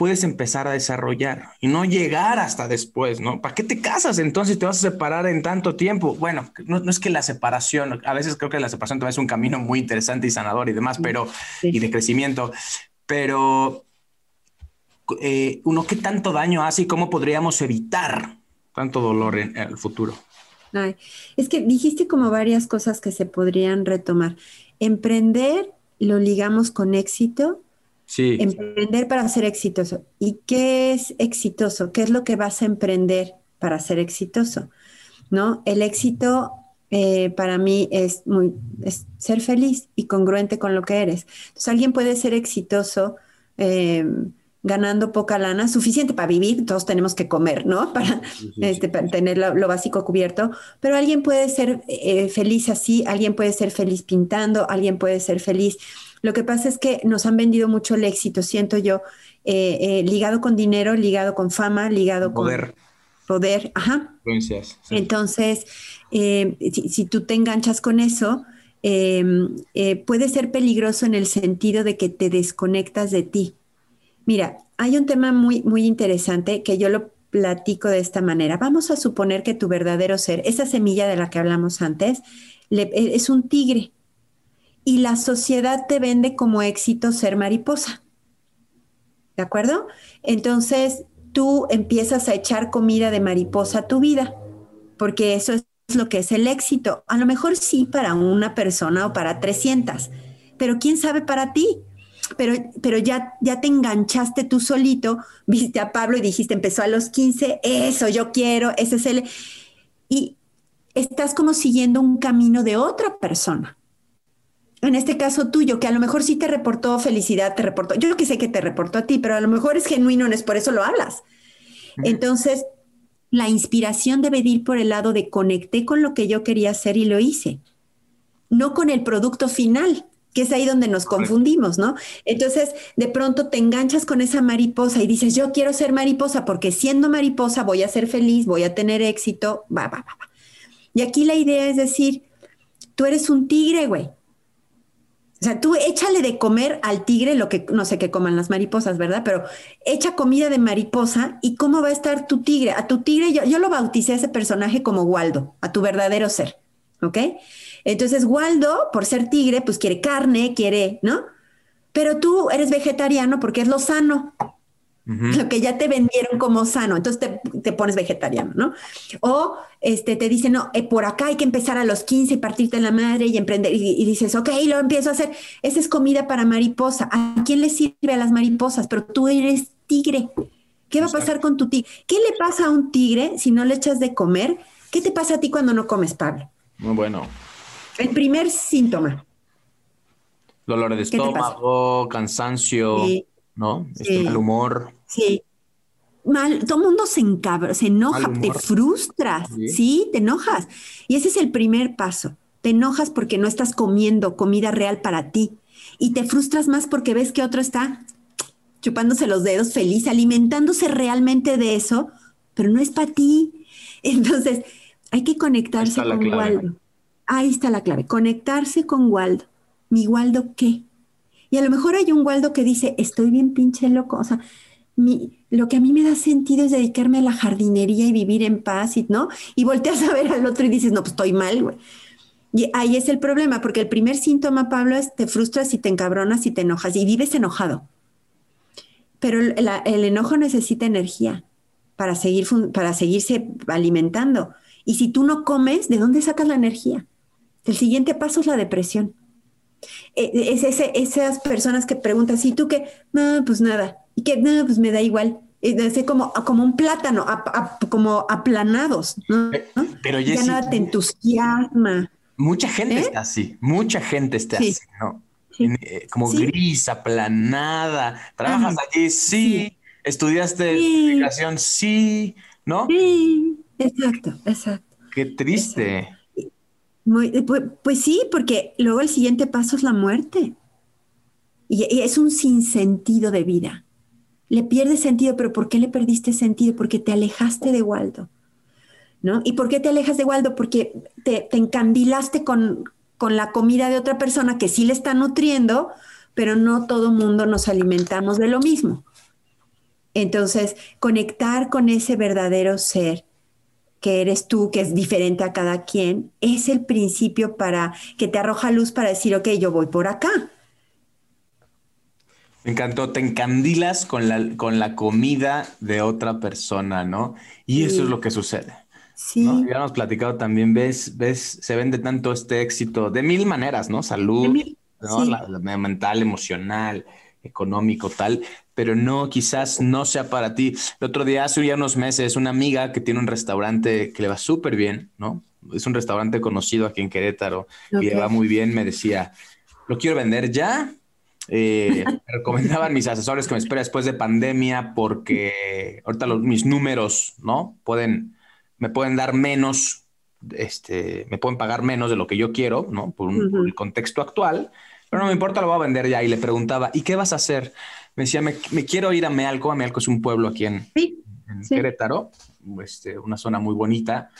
puedes empezar a desarrollar y no llegar hasta después, ¿no? ¿Para qué te casas entonces te vas a separar en tanto tiempo? Bueno, no, es que la separación, a veces creo que la separación también es un camino muy interesante y sanador y demás, pero, y de crecimiento, pero eh, uno, ¿qué tanto daño hace y cómo podríamos evitar tanto dolor en, el futuro? es que dijiste como varias cosas que se podrían retomar. Emprender lo ligamos con éxito Emprender para ser exitoso. ¿Y qué es exitoso? ¿Qué es lo que vas a emprender para ser exitoso? ¿No? El éxito eh, para mí es, muy, ser feliz y congruente con lo que eres. Entonces, alguien puede ser exitoso eh, ganando poca lana, suficiente para vivir, todos tenemos que comer, ¿no? Para, este, tener lo, básico cubierto, pero alguien puede ser eh, feliz así, alguien puede ser feliz pintando, alguien puede ser feliz lo que pasa es que nos han vendido mucho el éxito, siento yo, eh, eh, ligado con dinero, ligado con fama, ligado poder. con poder. Ajá. Entonces, eh, si, tú te enganchas con eso, puede ser peligroso en el sentido de que te desconectas de ti. Mira, hay un tema muy, muy interesante que yo lo platico de esta manera. Vamos a suponer que tu verdadero ser, esa semilla de la que hablamos antes, es un tigre y la sociedad te vende como éxito ser mariposa. ¿De acuerdo? Entonces, tú empiezas a echar comida de mariposa a tu vida, porque eso es lo que es el éxito. A lo mejor sí para una persona o para 300, pero quién sabe para ti. Pero, pero ya, ya te enganchaste tú solito, viste a Pablo y dijiste, empezó a los 15, eso yo quiero, ese es el... Y estás como siguiendo un camino de otra persona. En este caso tuyo, que a lo mejor sí te reportó felicidad, te reportó, yo que sé que te reportó a ti, pero a lo mejor es genuino, no es por eso lo hablas. Entonces, la inspiración debe ir por el lado de conecté con lo que yo quería hacer y lo hice, no con el producto final, que es ahí donde nos confundimos, ¿no? Entonces, de pronto te enganchas con esa mariposa y dices, yo quiero ser mariposa porque siendo mariposa voy a ser feliz, voy a tener éxito, va, va, va, va. Y aquí la idea es decir, tú eres un tigre, güey. O sea, tú échale de comer al tigre lo que no sé qué coman las mariposas, ¿verdad? Pero echa comida de mariposa y cómo va a estar tu tigre. A tu tigre, yo, yo lo bauticé a ese personaje como Waldo, a tu verdadero ser, ¿ok? Entonces, Waldo, por ser tigre, pues quiere carne, quiere, ¿no? Pero tú eres vegetariano porque es lo sano lo que ya te vendieron como sano, entonces te, pones vegetariano, ¿no? O este, te dicen, no, eh, por acá hay que empezar a los 15 y partirte en la madre y emprender, y, dices, ok, lo empiezo a hacer, esa es comida para mariposa, ¿a quién le sirve a las mariposas? Pero tú eres tigre, ¿qué va a pasar con tu tigre? ¿Qué le pasa a un tigre si no le echas de comer? ¿Qué te pasa a ti cuando no comes, Pablo? Muy bueno. El primer síntoma. Dolor de estómago, cansancio, ¿no? Este mal humor. Sí. Mal, todo mundo se encabra, se enoja, te frustras, ¿Sí? Te enojas. Y ese es el primer paso. Te enojas porque no estás comiendo comida real para ti. Y te frustras más porque ves que otro está chupándose los dedos feliz, alimentándose realmente de eso, pero no es para ti. Entonces, hay que conectarse con Waldo. Ahí está la clave, conectarse con Waldo. ¿Mi Waldo qué? Y a lo mejor hay un Waldo que dice, estoy bien pinche loco, o sea, lo que a mí me da sentido es dedicarme a la jardinería y vivir en paz, y, ¿no? Y volteas a ver al otro y dices, no, pues estoy mal, güey. Y ahí es el problema, porque el primer síntoma, Pablo, es te frustras y te encabronas y te enojas y vives enojado. Pero el, enojo necesita energía para, seguir, para seguirse alimentando. Y si tú no comes, ¿de dónde sacas la energía? El siguiente paso es la depresión. E, es ese, esas personas que preguntan, ¿y tú qué? No, pues nada y que no, pues me da igual. Es como, como un plátano, como aplanados, ¿no? Pero ya nada te entusiasma. Mucha gente ¿Eh? está así, mucha gente está así, ¿no? Eh, como gris, aplanada. ¿Trabajas allí? Sí. ¿Estudiaste educación? Sí, ¿no? Sí, exacto, exacto. Qué triste. Muy, pues, pues, sí, porque luego el siguiente paso es la muerte. y es un sinsentido de vida le pierde sentido, pero ¿por qué le perdiste sentido? Porque te alejaste de Waldo, ¿no? ¿Y por qué te alejas de Waldo? Porque te, encandilaste con, con la comida de otra persona que sí le está nutriendo, pero no todo mundo nos alimentamos de lo mismo. Entonces, conectar con ese verdadero ser que eres tú, que es diferente a cada quien, es el principio para que te arroja luz para decir, ok, yo voy por acá. Me encantó, te encandilas con la, con la comida de otra persona, ¿no? Y eso es lo que sucede. Sí. Ya hemos platicado también, ves, ves, se vende tanto este éxito de mil maneras, ¿no? Salud, ¿no? La, mental, emocional, económico, tal, pero no, quizás no sea para ti. El otro día, hace ya unos meses, una amiga que tiene un restaurante que le va súper bien, ¿no? Es un restaurante conocido aquí en Querétaro y le va muy bien, me decía, lo quiero vender ya, eh, me recomendaban mis asesores que me espera después de pandemia porque ahorita los, mis números, ¿no? Pueden, me pueden dar menos, este, me pueden pagar menos de lo que yo quiero, ¿no? Por, el contexto actual, pero no me importa, lo voy a vender ya. Y le preguntaba, ¿y qué vas a hacer? Me decía, me, quiero ir a Mealco. Mealco es un pueblo aquí en, Querétaro, este, una zona muy bonita,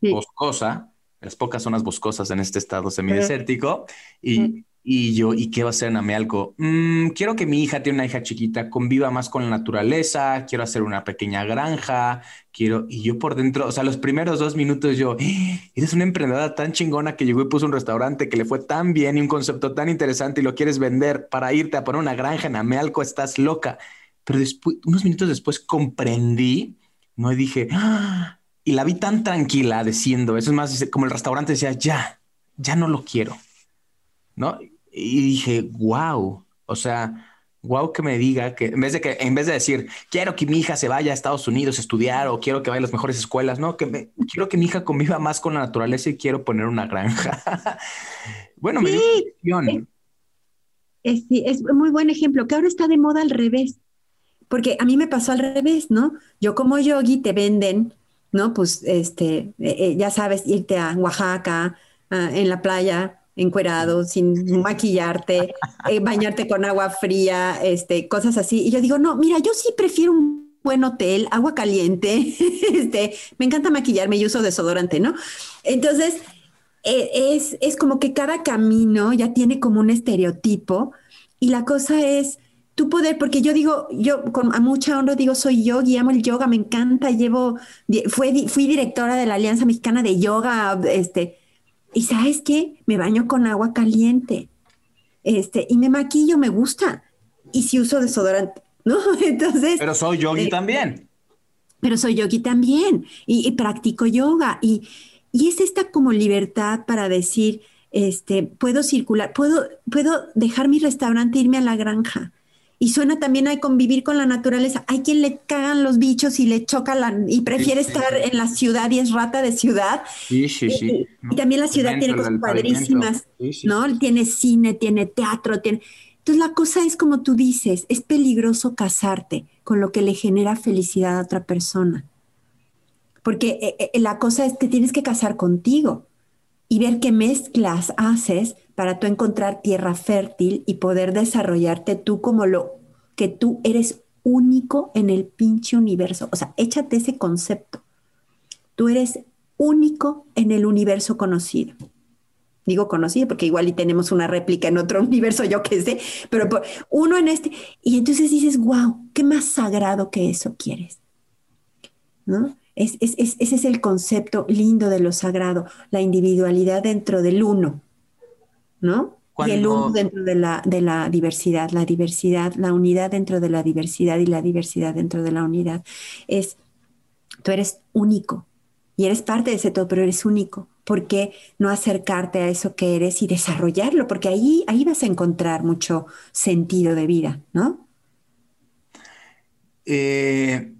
boscosa, las pocas zonas boscosas en este estado semidesértico. Y, y yo, ¿y qué va a hacer en Amealco? Mm, quiero que mi hija, tiene una hija chiquita, conviva más con la naturaleza, quiero hacer una pequeña granja, quiero, y yo por dentro, o sea, los primeros dos minutos yo, ¡Eh! eres una emprendedora tan chingona que llegó y puso un restaurante que le fue tan bien y un concepto tan interesante y lo quieres vender para irte a poner una granja en Amealco, estás loca. pero después, unos minutos después comprendí, ¿no? Y dije, ¡Ah! y la vi tan tranquila diciendo, eso es más como el restaurante decía, ya, ya no lo quiero, ¿no? Y dije, wow, o sea, wow que me diga que en vez de que en vez de decir quiero que mi hija se vaya a Estados Unidos a estudiar o quiero que vaya a las mejores escuelas, no, que me, quiero que mi hija conviva más con la naturaleza y quiero poner una granja. bueno, me dio es, es muy buen ejemplo, que ahora está de moda al revés, porque a mí me pasó al revés, ¿no? Yo como yogi te venden, ¿no? Pues, este, eh, eh, ya sabes, irte a Oaxaca, en la playa, encuerado, sin maquillarte, eh, bañarte con agua fría, este, cosas así. Y yo digo, no, mira, yo sí prefiero un buen hotel, agua caliente, este, me encanta maquillarme y uso desodorante, ¿no? Entonces, e, es, es como que cada camino ya tiene como un estereotipo y la cosa es tu poder, porque yo digo, yo con a mucha honra digo, soy yogi, amo el yoga, me encanta, llevo, fue, fui directora de la Alianza Mexicana de Yoga, este, y ¿sabes qué? Me baño con agua caliente. Este, y me maquillo, me gusta. Y si uso desodorante, ¿no? Entonces. Pero soy yogi eh, también. Pero soy yogi también. Y, practico yoga. Y, y, es esta como libertad para decir, este, puedo circular, puedo, puedo dejar mi restaurante e irme a la granja y suena también a convivir con la naturaleza. Hay quien le cagan los bichos y le choca la, y prefiere estar en la ciudad y es rata de ciudad. Sí, sí, sí. Y, también la ciudad tiene cosas padrísimas, ¿no? Tiene cine, tiene teatro, tiene... Entonces la cosa es como tú dices, es peligroso casarte con lo que le genera felicidad a otra persona. Porque eh, eh, la cosa es que tienes que casar contigo y ver qué mezclas haces para tú encontrar tierra fértil y poder desarrollarte tú como lo que tú eres único en el pinche universo. O sea, échate ese concepto. Tú eres único en el universo conocido. Digo conocido porque igual y tenemos una réplica en otro universo, yo qué sé, pero uno en este. Y entonces dices, wow, qué más sagrado que eso quieres. ¿No? Es, ese es el concepto lindo de lo sagrado, la individualidad dentro del uno. ¿No? Y el uno dentro de la, de la diversidad, la diversidad, la unidad dentro de la diversidad y la diversidad dentro de la unidad. Es, tú eres único y eres parte de ese todo, pero eres único. ¿Por qué no acercarte a eso que eres y desarrollarlo? Porque ahí, ahí vas a encontrar mucho sentido de vida, ¿no? Eh,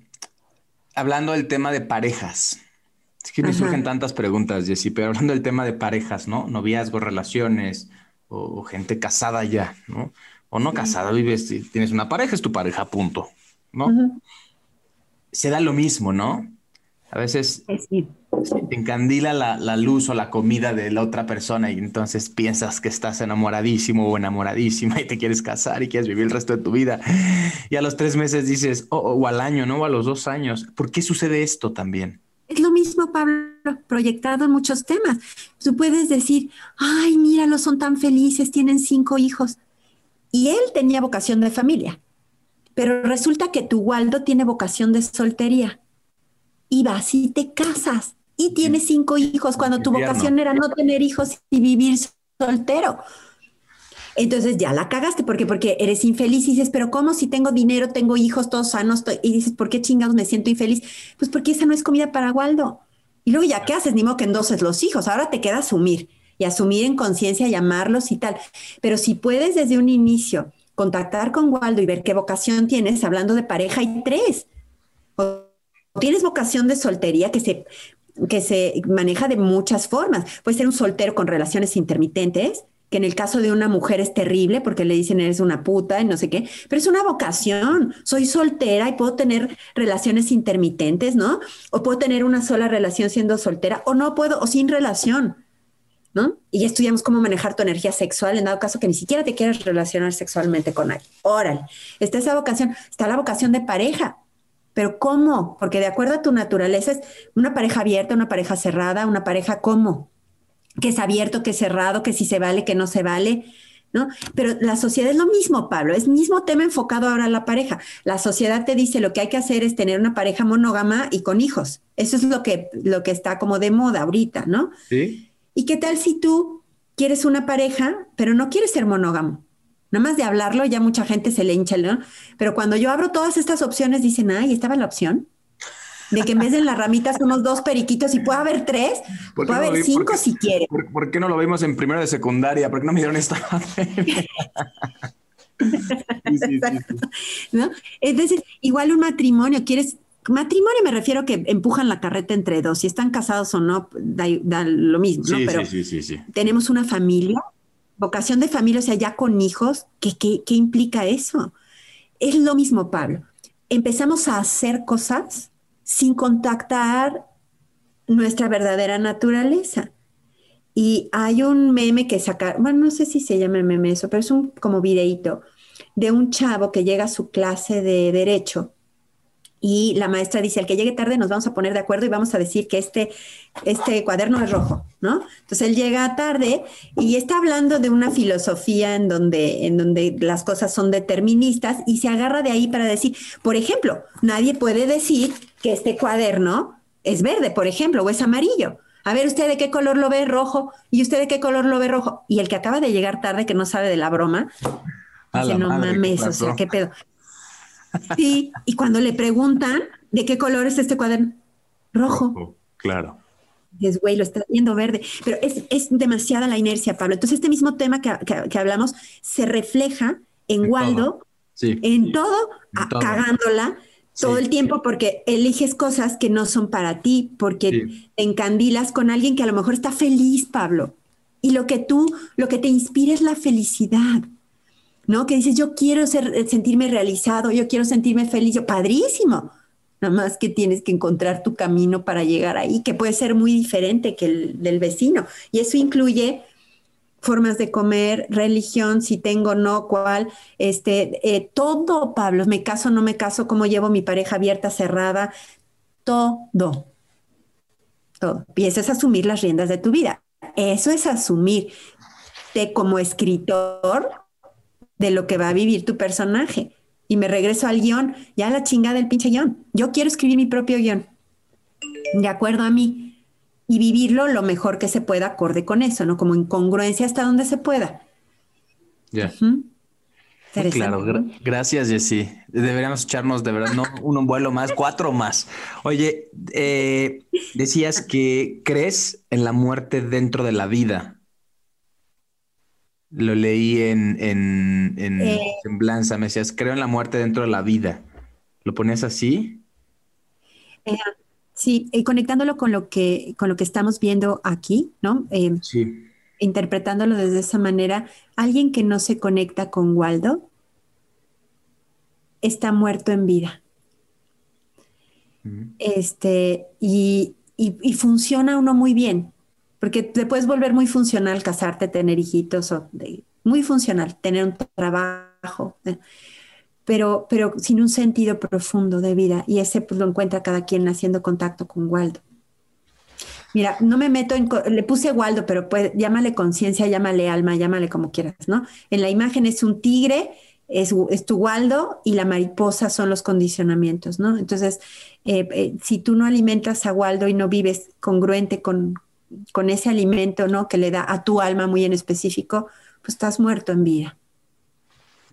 hablando del tema de parejas, es que me surgen tantas preguntas, Jessy, pero hablando del tema de parejas, ¿no? Noviazgos, relaciones o, gente casada ya, ¿no? O no casada, vives, tienes una pareja, es tu pareja, punto, ¿no? Se da lo mismo, ¿no? A veces te encandila la, la, luz o la comida de la otra persona y entonces piensas que estás enamoradísimo o enamoradísima y te quieres casar y quieres vivir el resto de tu vida. Y a los tres meses dices, oh, o al año, ¿no? O a los dos años. ¿Por qué sucede esto también? Es lo mismo, Pablo, proyectado en muchos temas. Tú puedes decir, ay, míralo, son tan felices, tienen cinco hijos. Y él tenía vocación de familia. Pero resulta que tu Waldo tiene vocación de soltería. Y vas y te casas y tienes cinco hijos cuando tu vocación era no tener hijos y vivir soltero. Entonces ya la cagaste, porque porque eres infeliz y dices, pero ¿cómo si tengo dinero, tengo hijos, todos sanos? Y dices, ¿por qué chingados me siento infeliz? Pues porque esa no es comida para Waldo. Y luego ya, ¿qué haces? Ni modo que endoses los hijos. Ahora te queda asumir y asumir en conciencia, llamarlos y tal. Pero si puedes desde un inicio contactar con Waldo y ver qué vocación tienes, hablando de pareja, hay tres. O tienes vocación de soltería que se, que se maneja de muchas formas. Puede ser un soltero con relaciones intermitentes, que en el caso de una mujer es terrible porque le dicen eres una puta y no sé qué, pero es una vocación. Soy soltera y puedo tener relaciones intermitentes, ¿no? O puedo tener una sola relación siendo soltera o no puedo, o sin relación, ¿no? Y ya estudiamos cómo manejar tu energía sexual en dado caso que ni siquiera te quieras relacionar sexualmente con alguien. Órale, está esa vocación, está la vocación de pareja. Pero ¿cómo? Porque de acuerdo a tu naturaleza es una pareja abierta, una pareja cerrada, una pareja ¿cómo? Que es abierto, que es cerrado, que si se vale, que no se vale, ¿no? Pero la sociedad es lo mismo, Pablo, es mismo tema enfocado ahora a la pareja. La sociedad te dice lo que hay que hacer es tener una pareja monógama y con hijos. Eso es lo que, lo que está como de moda ahorita, ¿no? Sí. ¿Y qué tal si tú quieres una pareja, pero no quieres ser monógamo? Nada más de hablarlo, ya mucha gente se le hincha, ¿no? Pero cuando yo abro todas estas opciones, dicen, ay, estaba la opción de que en vez de en las ramitas unos dos periquitos y puede haber tres, puede haber cinco si quiere. Por, qué no lo vimos en primero de secundaria? ¿Por qué no me dieron esta? ¿No? Es decir, igual un matrimonio, quieres matrimonio me refiero a que empujan la carreta entre dos, si están casados o no, da, lo mismo, ¿no? Pero tenemos una familia, vocación de familia, o sea, ya con hijos, ¿qué, qué implica eso? Es lo mismo, Pablo. Empezamos a hacer cosas sin contactar nuestra verdadera naturaleza. Y hay un meme que saca, bueno, no sé si se llama meme eso, pero es un como videíto de un chavo que llega a su clase de derecho y la maestra dice, al que llegue tarde nos vamos a poner de acuerdo y vamos a decir que este, este cuaderno es rojo, ¿no? Entonces él llega tarde y está hablando de una filosofía en donde, en donde las cosas son deterministas y se agarra de ahí para decir, por ejemplo, nadie puede decir que este cuaderno es verde, por ejemplo, o es amarillo. A ver, ¿usted de qué color lo ve rojo? ¿Y usted de qué color lo ve rojo? Y el que acaba de llegar tarde, que no sabe de la broma, dice, no mames, o sea, ¿qué pedo? Sí, y cuando le preguntan de qué color es este cuaderno, rojo. claro. Es güey, lo está viendo verde. Pero es, demasiada la inercia, Pablo. Entonces, este mismo tema que, hablamos se refleja en, Waldo, en, todo, cagándola todo el tiempo porque eliges cosas que no son para ti, porque te encandilas con alguien que a lo mejor está feliz, Pablo. Y lo que tú, lo que te inspira es la felicidad. ¿no? Que dices, yo quiero ser, eh, sentirme realizado, yo quiero sentirme feliz, yo, padrísimo. Nada más que tienes que encontrar tu camino para llegar ahí, que puede ser muy diferente que el del vecino. Y eso incluye formas de comer, religión, si tengo no, cuál, este, eh, todo, Pablo, me caso, no me caso, cómo llevo mi pareja abierta, cerrada, todo, todo. Y eso es asumir las riendas de tu vida. Eso es asumirte como escritor de lo que va a vivir tu personaje. Y me regreso al guion, ya la chingada del pinche guion. Yo quiero escribir mi propio guion, de acuerdo a mí, y vivirlo lo mejor que se pueda acorde con eso, ¿no? Como incongruencia hasta donde se pueda. Ya. Claro, gracias Jessy. Deberíamos echarnos de verdad, no un vuelo más, cuatro más. Oye, eh, decías que crees en la muerte dentro de la vida. Lo leí en, en, en eh. Semblanza, me decías, creo en la muerte dentro de la vida. ¿Lo ponías así? Eh, sí, y conectándolo con lo que, con lo que estamos viendo aquí, ¿no? Eh, sí. Interpretándolo desde esa manera, alguien que no se conecta con Waldo está muerto en vida. Este, y, y funciona uno muy bien porque te puedes volver muy funcional casarte, tener hijitos, o muy funcional, tener un trabajo, ¿eh? Pero, pero sin un sentido profundo de vida. Y ese pues, lo encuentra cada quien haciendo contacto con Waldo. Mira, no me meto en, le puse Waldo, pero pues, llámale conciencia, llámale alma, llámale como quieras, ¿no? En la imagen es un tigre, es, tu Waldo y la mariposa son los condicionamientos, ¿no? Entonces, eh, eh, si tú no alimentas a Waldo y no vives congruente con, con ese alimento, ¿no? Que le da a tu alma muy en específico, pues estás muerto en vida.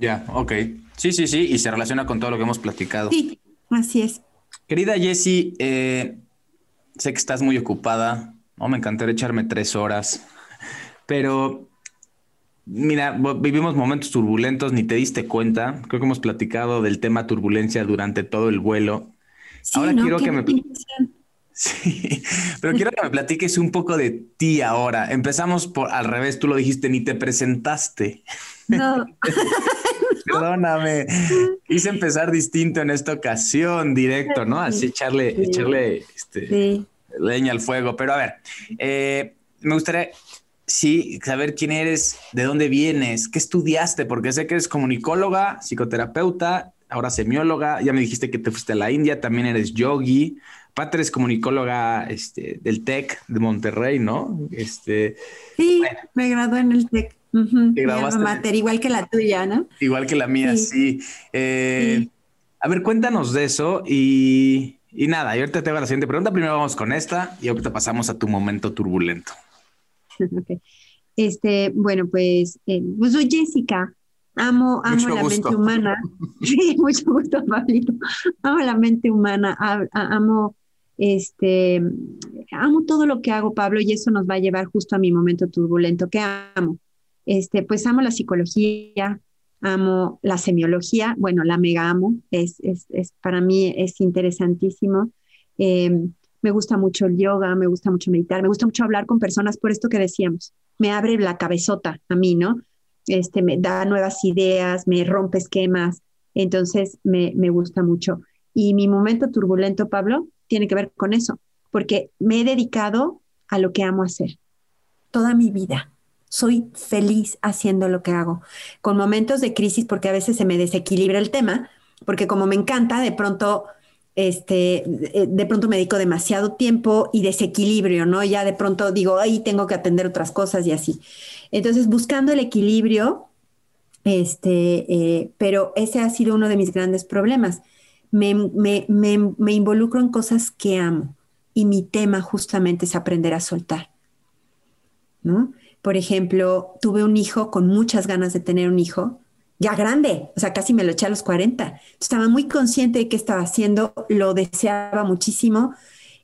Ya, ok. Sí, sí, sí, y se relaciona con todo lo que hemos platicado. Sí, así es. Querida Jessie, eh, sé que estás muy ocupada, ¿no? Me encantaría echarme tres horas, pero mira, vivimos momentos turbulentos, ni te diste cuenta. Creo que hemos platicado del tema turbulencia durante todo el vuelo. Ahora quiero que me... Sí, pero quiero que me platiques un poco de ti ahora. Empezamos por al revés, tú lo dijiste, ni te presentaste. No. Perdóname. Quise empezar distinto en esta ocasión, directo, ¿no? Así echarle, echarle este, leña al fuego. Pero a ver, eh, me gustaría, sí, saber quién eres, de dónde vienes, qué estudiaste, porque sé que eres comunicóloga, psicoterapeuta, ahora semióloga, ya me dijiste que te fuiste a la India, también eres yogi. Patre es comunicóloga este, del TEC de Monterrey, ¿no? Este, sí, me gradué en el TEC. Igual que la tuya, ¿no? Igual que la mía, sí. Eh, a ver, cuéntanos de eso y, nada, y ahorita te hago la siguiente pregunta. Primero vamos con esta y ahorita pasamos a tu momento turbulento. Este, bueno, pues, eh, pues soy Jessica, Amo, amo la mente humana. Sí, mucho gusto, Pablito. Amo la mente humana, amo este, amo todo lo que hago, Pablo, y eso nos va a llevar justo a mi momento turbulento. ¿Qué amo? Este, pues amo la psicología, amo la semiología, bueno, la mega amo, es, es, es para mí es interesantísimo. Em, me gusta mucho el yoga, me gusta mucho meditar, me gusta mucho hablar con personas por esto que decíamos. Me abre la cabezota a mí, ¿no? Este, me da nuevas ideas, me rompe esquemas, entonces me, me gusta mucho. Y mi momento turbulento, Pablo, tiene que ver con eso, porque me he dedicado a lo que amo hacer toda mi vida. Soy feliz haciendo lo que hago, con momentos de crisis porque a veces se me desequilibra el tema, porque como me encanta, de pronto este, eh, de pronto me dedico demasiado tiempo y desequilibrio, ¿no? Ya de pronto digo, ahí tengo que atender otras cosas y así. Entonces, buscando el equilibrio, este, eh, pero ese ha sido uno de mis grandes problemas me, me, involucro en cosas que amo y mi tema justamente es aprender a soltar. ¿no? Por ejemplo, tuve un hijo con muchas ganas de tener un hijo, ya grande, o sea, casi me lo eché a los 40. Estaba muy consciente de qué estaba haciendo, lo deseaba muchísimo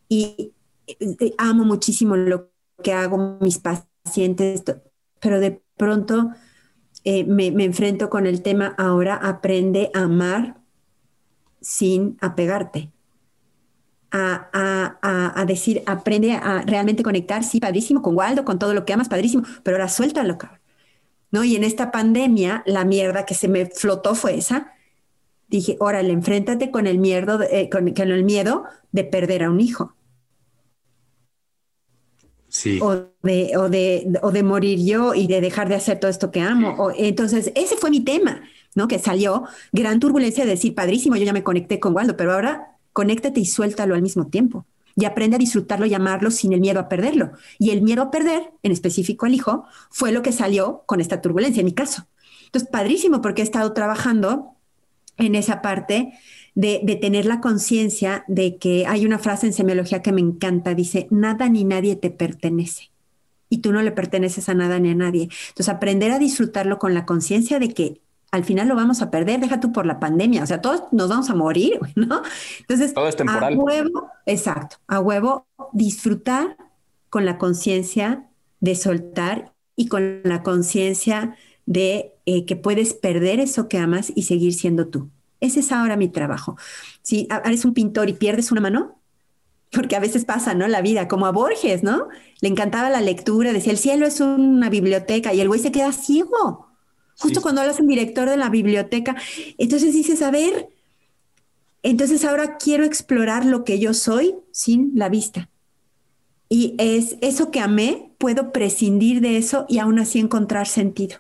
y eh, amo muchísimo lo que hago, mis pacientes, pero de pronto eh, me, me enfrento con el tema ahora, aprende a amar sin apegarte. A, decir, aprende a realmente conectar, sí, padrísimo, con Waldo, con todo lo que amas, padrísimo, pero ahora suéltalo, cabrón. ¿No? Y en esta pandemia, la mierda que se me flotó fue esa. Dije, órale, enfréntate con el miedo, eh, con, el miedo de perder a un hijo. Sí. O de, o, de, o de morir yo y de dejar de hacer todo esto que amo. entonces, ese fue mi tema. ¿no? Que salió gran turbulencia de decir, padrísimo, yo ya me conecté con Waldo, pero ahora conéctate y suéltalo al mismo tiempo. Y aprende a disfrutarlo y amarlo sin el miedo a perderlo. Y el miedo a perder, en específico al hijo, fue lo que salió con esta turbulencia, en mi caso. Entonces, padrísimo porque he estado trabajando en esa parte de, de, tener la conciencia de que hay una frase en semiología que me encanta, dice, nada ni nadie te pertenece. Y tú no le perteneces a nada ni a nadie. Entonces, aprender a disfrutarlo con la conciencia de que al final lo vamos a perder, deja tú por la pandemia, o sea, todos nos vamos a morir, ¿no? Entonces, todo es temporal. a huevo, exacto, a huevo disfrutar con la conciencia de soltar y con la conciencia de eh, que puedes perder eso que amas y seguir siendo tú. Ese es ahora mi trabajo. Si eres un pintor y pierdes una mano, porque a veces pasa, ¿no? La vida, como a Borges, ¿no? Le encantaba la lectura, decía, el cielo es una biblioteca y el güey se queda ciego justo cuando hablas en director de la biblioteca. Entonces dices, a ver, entonces ahora quiero explorar lo que yo soy sin la vista. Y es eso que amé, puedo prescindir de eso y aún así encontrar sentido.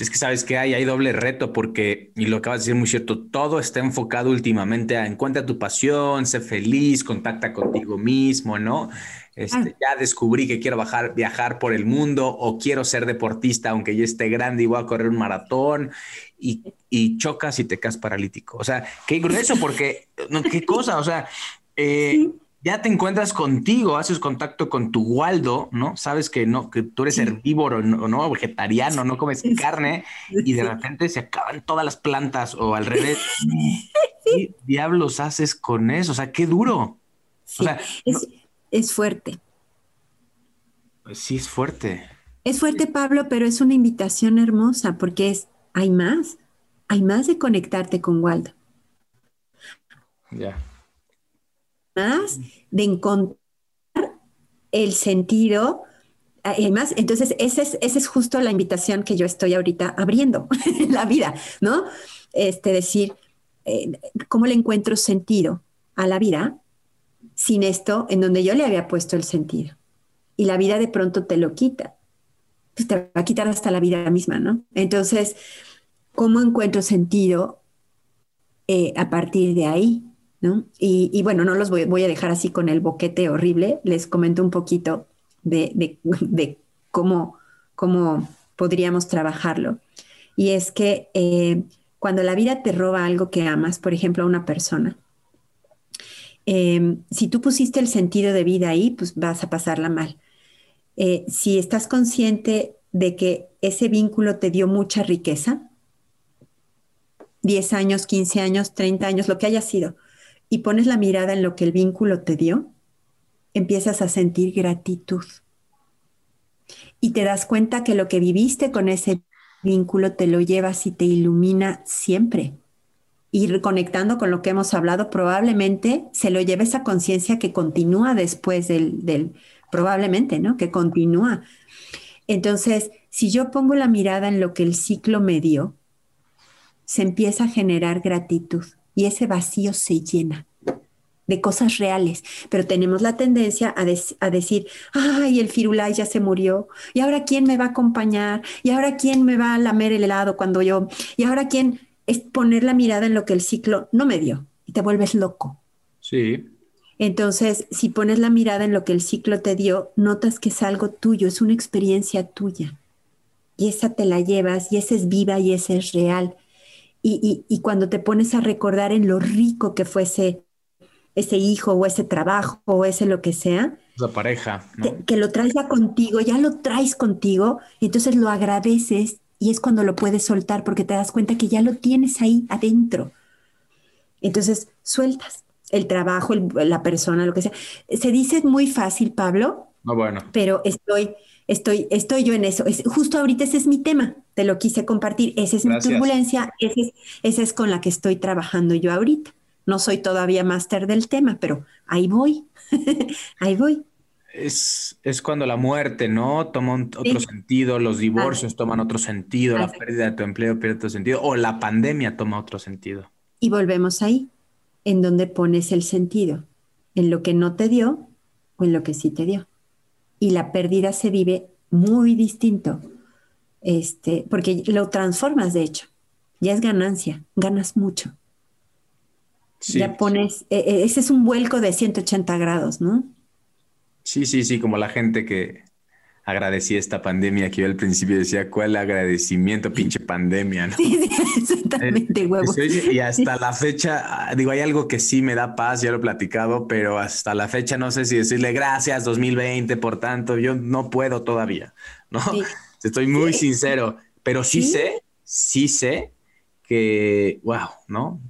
Es que sabes que hay, hay doble reto porque, y lo acabas de decir muy cierto, todo está enfocado últimamente a encuentra tu pasión, sé feliz, contacta contigo mismo, ¿no? Este, ya descubrí que quiero bajar, viajar por el mundo o quiero ser deportista aunque ya esté grande y voy a correr un maratón y, chocas y te quedas paralítico. O sea, qué grueso porque, qué cosa, o sea, eh, ya te encuentras contigo, haces contacto con tu Waldo, ¿no? Sabes que no, que tú eres herbívoro, ¿no? ¿no? Vegetariano, no comes carne y de repente se acaban todas las plantas o al revés. ¿Qué diablos haces con eso? O sea, qué duro. o sea, es fuerte. Pues sí, es fuerte. Es fuerte, Pablo, pero es una invitación hermosa porque es, hay más, hay más de conectarte con Waldo. Ya. Más de encontrar el sentido. Hay más, entonces esa es, esa es justo la invitación que yo estoy ahorita abriendo en la vida, ¿no? Este, decir, eh, ¿cómo le encuentro sentido a la vida? Sin esto en donde yo le había puesto el sentido. Y la vida de pronto te lo quita. Pues te va a quitar hasta la vida misma, ¿no? Entonces, ¿cómo encuentro sentido eh, a partir de ahí? ¿no? Y, bueno, no los voy, a dejar así con el boquete horrible. Les comento un poquito de, cómo, cómo podríamos trabajarlo. Y es que eh, cuando la vida te roba algo que amas, por ejemplo, a una persona, Em, si tú pusiste el sentido de vida ahí, pues vas a pasarla mal. Eh, si estás consciente de que ese vínculo te dio mucha riqueza, 10 años, 15 años, 30 años, lo que haya sido, y pones la mirada en lo que el vínculo te dio, empiezas a sentir gratitud. Y te das cuenta que lo que viviste con ese vínculo te lo llevas y te ilumina siempre. Y reconectando con lo que hemos hablado, probablemente se lo lleva esa conciencia que continúa después del, probablemente, ¿no? Que continúa. Entonces, si yo pongo la mirada en lo que el ciclo me dio, se empieza a generar gratitud y ese vacío se llena de cosas reales, pero tenemos la tendencia a, decir, ay, el firulai ya se murió, y ahora quién me va a acompañar, y ahora quién me va a lamer el helado cuando yo, y ahora quién es poner la mirada en lo que el ciclo no me dio, y te vuelves loco. Sí. Entonces, si pones la mirada en lo que el ciclo te dio, notas que es algo tuyo, es una experiencia tuya, y esa te la llevas, y esa es viva, y esa es real. Y, y, y cuando te pones a recordar en lo rico que fuese ese hijo o ese trabajo o ese lo que sea. La pareja. Que, lo traes ya contigo, ya lo traes contigo, y entonces lo agradeces y es cuando lo puedes soltar porque te das cuenta que ya lo tienes ahí adentro. Entonces sueltas el trabajo, la persona, lo que sea. Se dice muy fácil, Pablo. No, bueno. Pero estoy, estoy, estoy yo en eso. Es, justo ahorita ese es mi tema. Te lo quise compartir. Esa es mi turbulencia. Ese esa es con la que estoy trabajando yo ahorita. No soy todavía máster del tema, pero ahí voy, ahí voy. Es, es, cuando la muerte, ¿no? Toma otro sentido, los divorcios toman otro sentido, la pérdida de tu empleo pierde otro sentido, o la pandemia toma otro sentido. Y volvemos ahí, en donde pones el sentido, en lo que no te dio o en lo que sí te dio. Y la pérdida se vive muy distinto, este, porque lo transformas, de hecho. Ya es ganancia, ganas mucho. Ya pones, e, e, ese es un vuelco de 180 grados, ¿no? Sí, sí, sí, como la gente que agradecía esta pandemia que yo al principio decía, ¿cuál agradecimiento, pinche pandemia? ¿no? Sí, exactamente, huevo. Y hasta la fecha, digo, hay algo que sí me da paz, ya lo he platicado, pero hasta la fecha no sé si decirle gracias 2020, por tanto, yo no puedo todavía, ¿no? Estoy muy sincero, pero sí sé, sí sé que, wow, ¿no?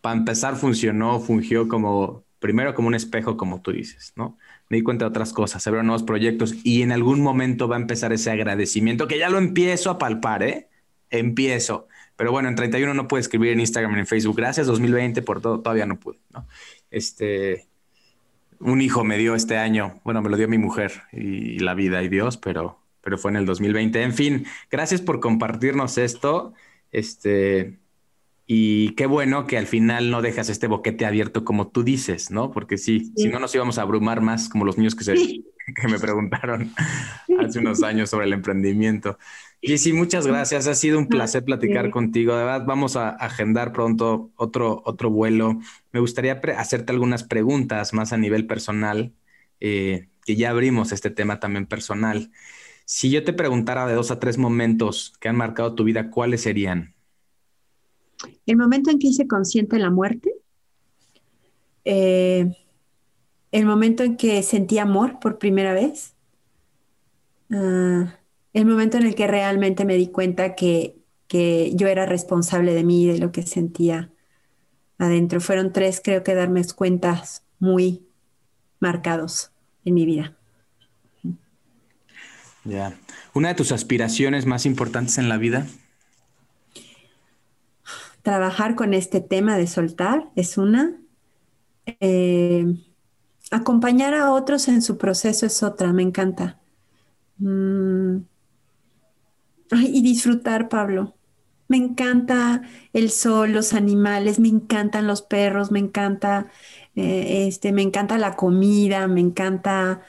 para empezar funcionó, fungió como, primero como un espejo, como tú dices, ¿no? Me di cuenta de otras cosas, se nuevos proyectos y en algún momento va a empezar ese agradecimiento que ya lo empiezo a palpar, ¿eh? Empiezo. Pero bueno, en 31 no puedo escribir en Instagram, en Facebook. Gracias 2020 por todo, todavía no pude, ¿no? Este, un hijo me dio este año, bueno, me lo dio mi mujer y la vida y Dios, pero, pero fue en el 2020. En fin, gracias por compartirnos esto. Este, y qué bueno que al final no dejas este boquete abierto como tú dices, ¿no? Porque sí, si no nos íbamos a abrumar más como los niños que, se, que me preguntaron hace unos años sobre el emprendimiento. Y sí, muchas gracias. Ha sido un placer platicar contigo. De verdad, vamos a agendar pronto otro, otro vuelo. Me gustaría hacerte algunas preguntas más a nivel personal, eh, que ya abrimos este tema también personal. Si yo te preguntara de dos a tres momentos que han marcado tu vida, ¿cuáles serían? El momento en que hice consciente la muerte, eh, el momento en que sentí amor por primera vez, ah, el momento en el que realmente me di cuenta que, que yo era responsable de mí y de lo que sentía adentro. Fueron tres, creo que darme cuentas muy marcados en mi vida. Ya. ¿Una de tus aspiraciones más importantes en la vida? Trabajar con este tema de soltar es una. Eh, acompañar a otros en su proceso es otra, me encanta. Mm. y disfrutar, Pablo. Me encanta el sol, los animales, me encantan los perros, me encanta, eh, este, me encanta la comida, me encanta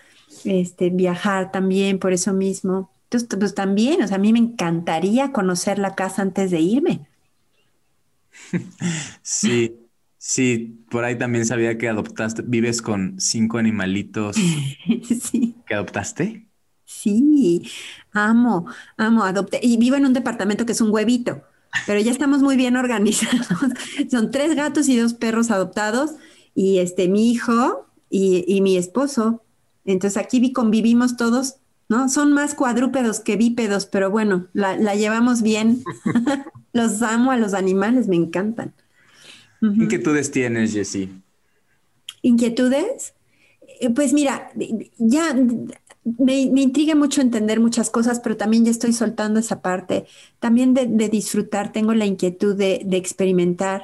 este, viajar también por eso mismo. Entonces, pues también, o sea, a mí me encantaría conocer la casa antes de irme. Sí, sí, por ahí también sabía que adoptaste, vives con cinco animalitos sí. que adoptaste. Sí, amo, amo, adopté. Y vivo en un departamento que es un huevito, pero ya estamos muy bien organizados. Son tres gatos y dos perros adoptados y este, mi hijo y, y mi esposo. Entonces aquí convivimos todos ¿no? Son más cuadrúpedos que bípedos, pero bueno, la, la llevamos bien. los amo a los animales, me encantan. ¿Qué inquietudes tienes, Jessie? ¿Inquietudes? Eh, Pues mira, ya me, me intriga mucho entender muchas cosas, pero también ya estoy soltando esa parte. También de, de disfrutar, tengo la inquietud de, de experimentar,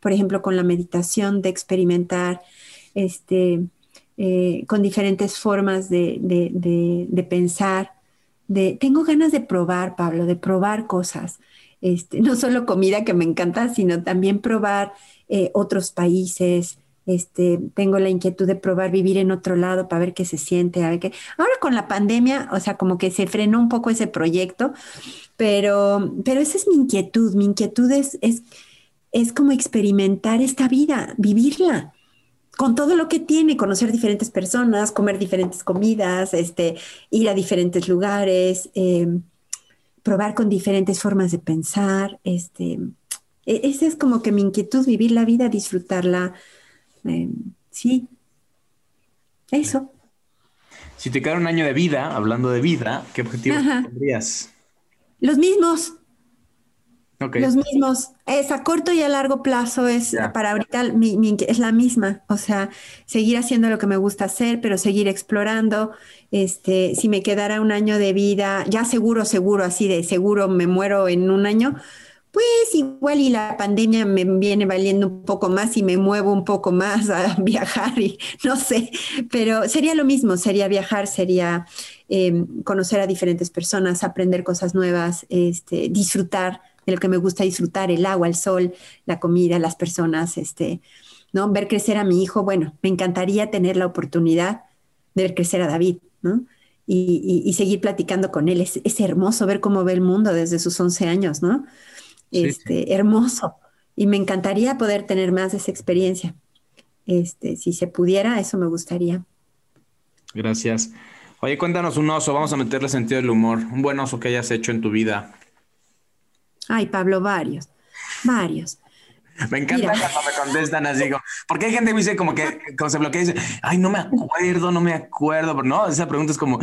por ejemplo, con la meditación, de experimentar este, eh, con diferentes formas de, de- de- pensar. De, tengo ganas de probar, Pablo, de probar cosas. Este, no solo comida que me encanta, sino también probar eh, otros países. Este, tengo la inquietud de probar vivir en otro lado para ver qué se siente. A ver qué. Ahora con la pandemia, o sea, como que se frenó un poco ese proyecto, pero, pero esa es mi inquietud. Mi inquietud es, es, es como experimentar esta vida, vivirla con todo lo que tiene, conocer diferentes personas, comer diferentes comidas, este, ir a diferentes lugares, eh, probar con diferentes formas de pensar. Este, e- esa es como que mi inquietud, vivir la vida, disfrutarla. eh, sí, eso. Si te quedara un año de vida, hablando de vida, ¿qué objetivos Ajá. tendrías? Los mismos, Los mismos. Es a corto y a largo plazo, es para ahorita mi- mi es la misma. O sea, seguir haciendo lo que me gusta hacer, pero seguir explorando. Este, si me quedara un año de vida, ya seguro, seguro, así de seguro me muero en un año, pues igual y la pandemia me viene valiendo un poco más y me muevo un poco más a viajar y no sé, pero sería lo mismo, sería viajar, sería eh, conocer a diferentes personas, aprender cosas nuevas, este, disfrutar de lo que me gusta disfrutar, el agua, el sol, la comida, las personas, este, ¿no? Ver crecer a mi hijo, bueno, me encantaría tener la oportunidad de ver crecer a David, ¿no? Y, y- y seguir platicando con él. Es, es hermoso ver cómo ve el mundo desde sus 11 años, ¿no? Sí, Este, hermoso. Y me encantaría poder tener más de esa experiencia. Este, si se pudiera, eso me gustaría. Gracias. Oye, cuéntanos un oso, vamos a meterle sentido del humor. Un buen oso que hayas hecho en tu vida. Ay, Pablo, varios, varios. Me encanta Mira. cuando me contestan así, como- porque hay gente que dice como que como se bloquea y dice, ay, no me acuerdo, no me acuerdo, pero no, esa pregunta es como,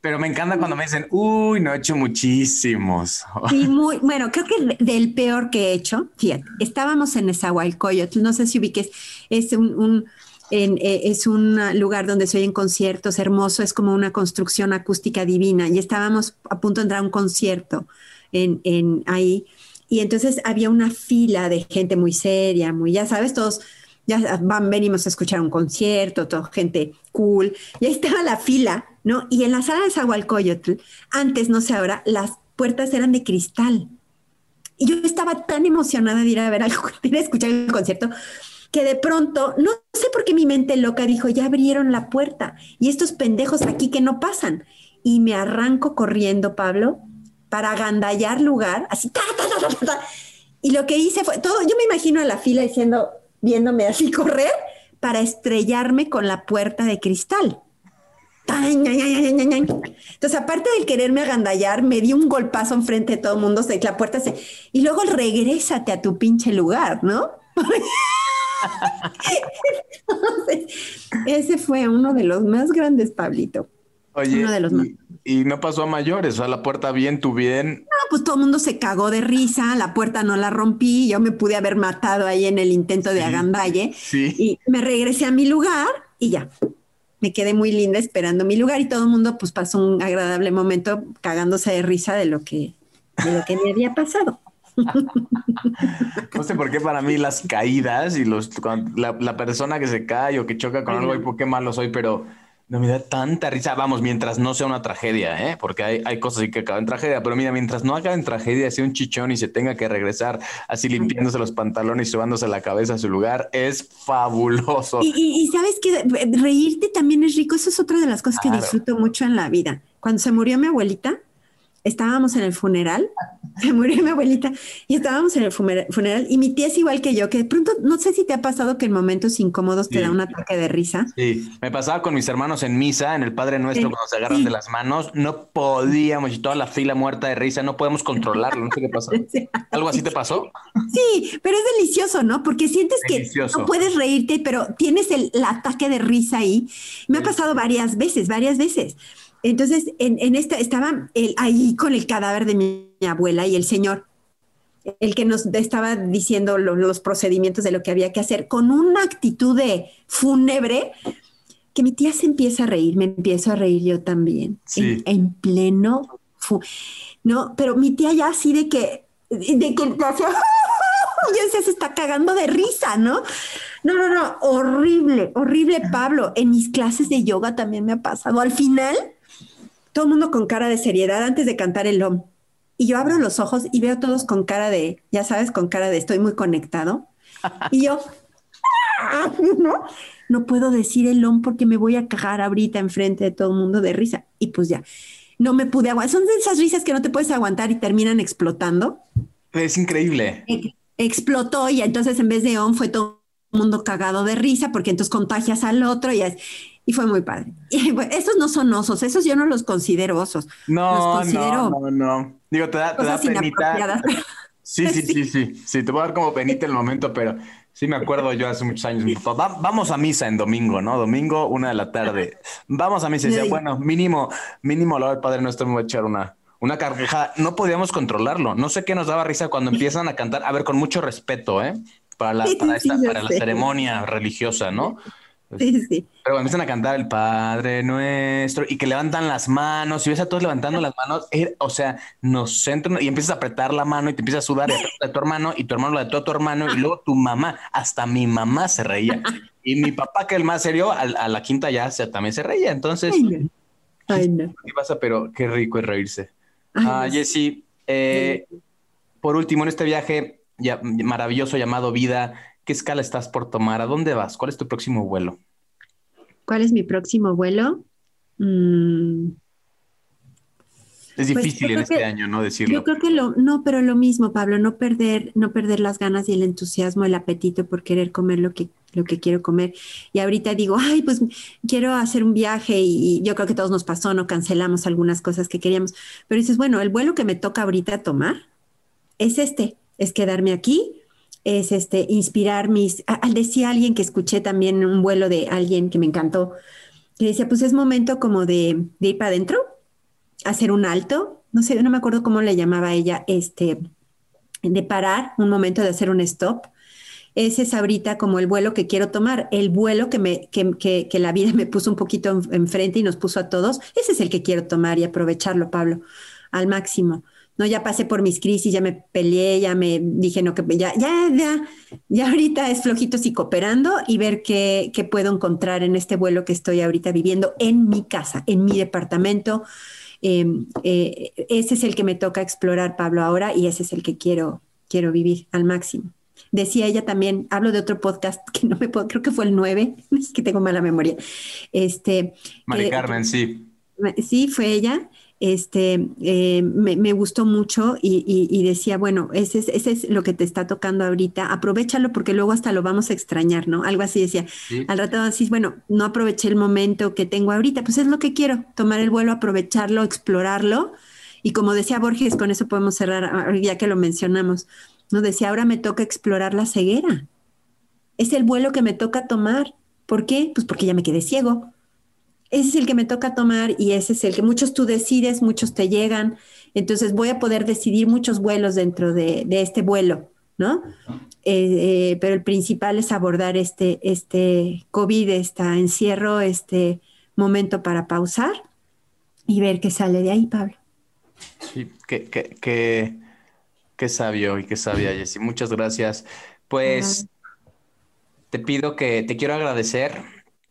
pero me encanta cuando me dicen, uy, no he hecho muchísimos. Sí, muy, bueno, creo que de- del peor que he hecho, fíjate, estábamos en Nezahualcóyotl, no sé si ubiques, es un, un- en, eh, es un lugar donde se oyen conciertos, hermoso, es como una construcción acústica divina, y estábamos a punto de entrar a un concierto en, en ahí, y entonces había una fila de gente muy seria, muy, ya sabes, todos ya van, venimos a escuchar un concierto, todo gente cool, y ahí estaba la fila, ¿no? Y en la sala de Zahualcóyotl, antes, no sé ahora, las puertas eran de cristal. Y yo estaba tan emocionada de ir a ver algo, de a escuchar el concierto, que de pronto, no sé por qué mi mente loca dijo, ya abrieron la puerta, y estos pendejos aquí que no pasan. Y me arranco corriendo, Pablo, para agandallar lugar, así, ta, ta, ta, ta. Y lo que hice fue todo, yo me imagino a la fila diciendo, viéndome así correr para estrellarme con la puerta de cristal. Entonces, aparte del quererme agandallar, me di un golpazo enfrente de todo el mundo, la puerta se... Y luego regrésate a tu pinche lugar, ¿no? Entonces, ese fue uno de los más grandes, Pablito. Oye, Uno de los más. y, y no pasó a mayores, o sea, la puerta bien, tú bien. No, pues todo el mundo se cagó de risa, la puerta no la rompí, yo me pude haber matado ahí en el intento de Sí. agandalle Sí. y me regresé a mi lugar y ya. Me quedé muy linda esperando mi lugar y todo el mundo pues pasó un agradable momento cagándose de risa de lo que, de lo que me había pasado. No sé por qué para mí las caídas y los la, la persona que se cae o que choca con algo, y por qué malo soy, pero no me da tanta risa. Vamos, mientras no sea una tragedia, ¿eh? Porque hay, hay cosas que acaban en tragedia, pero mira, mientras no acabe en tragedia, sea un chichón y se tenga que regresar así limpiándose los pantalones y subándose la cabeza a su lugar, es fabuloso. Y, y- y sabes que reírte también es rico, eso es otra de las cosas que disfruto mucho en la vida. Cuando se murió mi abuelita, estábamos en el funeral, se murió mi abuelita y estábamos en el funeral y mi tía es igual que yo, que de pronto, no sé si te ha pasado que en momentos incómodos te da un ataque de risa. Sí, me pasaba con mis hermanos en misa, en el Padre Nuestro, Sí, cuando se agarran sí. de las manos, no podíamos, y toda la fila muerta de risa, no podemos controlarlo, no sé qué pasó. ¿Algo así te pasó? Sí, pero es delicioso, ¿no? Porque sientes Delicioso. que no puedes reírte, pero tienes el, el ataque de risa ahí. Me ha pasado varias veces, varias veces. Entonces en, en esta estaba el, ahí con el cadáver de mi, mi abuela y el señor, el que nos estaba diciendo lo- los procedimientos de lo que había que hacer, con una actitud de fúnebre, que mi tía se empieza a reír, me empiezo a reír yo también, Sí. en, en pleno, fu- no, pero mi tía ya así de que, de que decía, se está cagando de risa, ¿no? No, no, no, horrible, horrible, Pablo. En mis clases de yoga también me ha pasado. Al final, todo el mundo con cara de seriedad antes de cantar el OM. Y yo abro los ojos y veo a todos con cara de, ya sabes, con cara de estoy muy conectado. Y yo, "Ah", ¿no? No puedo decir el OM porque me voy a cagar ahorita enfrente de todo el mundo de risa. Y pues ya, no me pude aguantar. Son de esas risas que no te puedes aguantar y terminan explotando. Es increíble. Ex- Explotó y entonces en vez de OM fue todo el mundo cagado de risa porque entonces contagias al otro y, es- y fue muy padre. Y bueno, esos no son osos, esos yo no los considero osos. No, Los considero no, no, no. Digo, te da, te da penita. Sí, sí, sí, sí. Sí, te voy a dar como penita el momento, pero sí me acuerdo yo hace muchos años. mi papá, "Va- vamos a misa en domingo, ¿no? Domingo, una de la tarde. Vamos a misa. Y decía, Sí. bueno, mínimo, mínimo, hora del Padre Nuestro me voy a echar una, una carcajada. No podíamos controlarlo. No sé qué nos daba risa cuando empiezan a cantar. A ver, con mucho respeto, ¿eh? Para la, para esta- para la ceremonia religiosa, ¿no? Sí, sí. Pero cuando empiezan a cantar el Padre Nuestro y que levantan las manos y ves a todos levantando las manos, eh, o sea, nos centran y empiezas a apretar la mano y te empiezas a sudar de tu hermano y tu hermano lo de todo tu hermano y luego tu mamá, hasta mi mamá se reía. Y mi papá, que es el más serio, al- a, la quinta ya se, también se reía. Entonces, Ay, no. Ay, no. ¿qué pasa? Pero qué rico es reírse. Ah. Jessy, eh, por último, en este viaje ya- maravilloso llamado vida, ¿qué escala estás por tomar? ¿A dónde vas? ¿Cuál es tu próximo vuelo? ¿Cuál es mi próximo vuelo? Mm, Es Pues, difícil en este que- año, ¿no? Decirlo. Yo creo que lo, no, pero lo mismo, Pablo, no perder, no perder las ganas y el entusiasmo, el apetito por querer comer lo que, lo que quiero comer. Y ahorita digo, ay, pues quiero hacer un viaje y, y yo creo que todos nos pasó, no cancelamos algunas cosas que queríamos. Pero dices, bueno, el vuelo que me toca ahorita tomar es este, es quedarme aquí, es este, inspirar mis. a- a- decía alguien que escuché también un vuelo de alguien que me encantó, que decía, pues es momento como de, de ir para adentro, hacer un alto, no sé, no me acuerdo cómo le llamaba ella, este, de parar, un momento de hacer un stop. Ese es ahorita como el vuelo que quiero tomar, el vuelo que, me, que, que- que la vida me puso un poquito en- enfrente y nos puso a todos, ese es el que quiero tomar y aprovecharlo, Pablo, al máximo. No, ya pasé por mis crisis, ya me peleé, ya me dije, no, que ya, ya, ya, ya ahorita es flojitos y cooperando y ver qué, qué puedo encontrar en este vuelo que estoy ahorita viviendo en mi casa, en mi departamento. Eh, eh, ese es el que me toca explorar, Pablo, ahora y ese es el que quiero, quiero vivir al máximo. Decía ella también, hablo de otro podcast que no me puedo, creo que fue el 9, es que tengo mala memoria. Este, Mari que- Carmen, sí. Sí, fue ella. Este, eh, me, me gustó mucho y, y- y decía, bueno, ese es, ese es lo que te está tocando ahorita, aprovechalo porque luego hasta lo vamos a extrañar, ¿no? Algo así decía. Sí. Al rato así, bueno, no aproveché el momento que tengo ahorita, pues es lo que quiero, tomar el vuelo, aprovecharlo, explorarlo. Y como decía Borges, con eso podemos cerrar, ah, ya que lo mencionamos, ¿no? Decía, ahora me toca explorar la ceguera. Es el vuelo que me toca tomar. ¿Por qué? Pues porque ya me quedé ciego. Ese es el que me toca tomar y ese es el que muchos tú decides, muchos te llegan. Entonces voy a poder decidir muchos vuelos dentro de, de este vuelo, ¿no? Eh, eh, pero el principal es abordar este, este COVID, este encierro, este momento para pausar y ver qué sale de ahí, Pablo. Sí, qué, qué, qué, qué sabio y qué sabia, Jessy. Muchas gracias. Pues te pido que te quiero agradecer,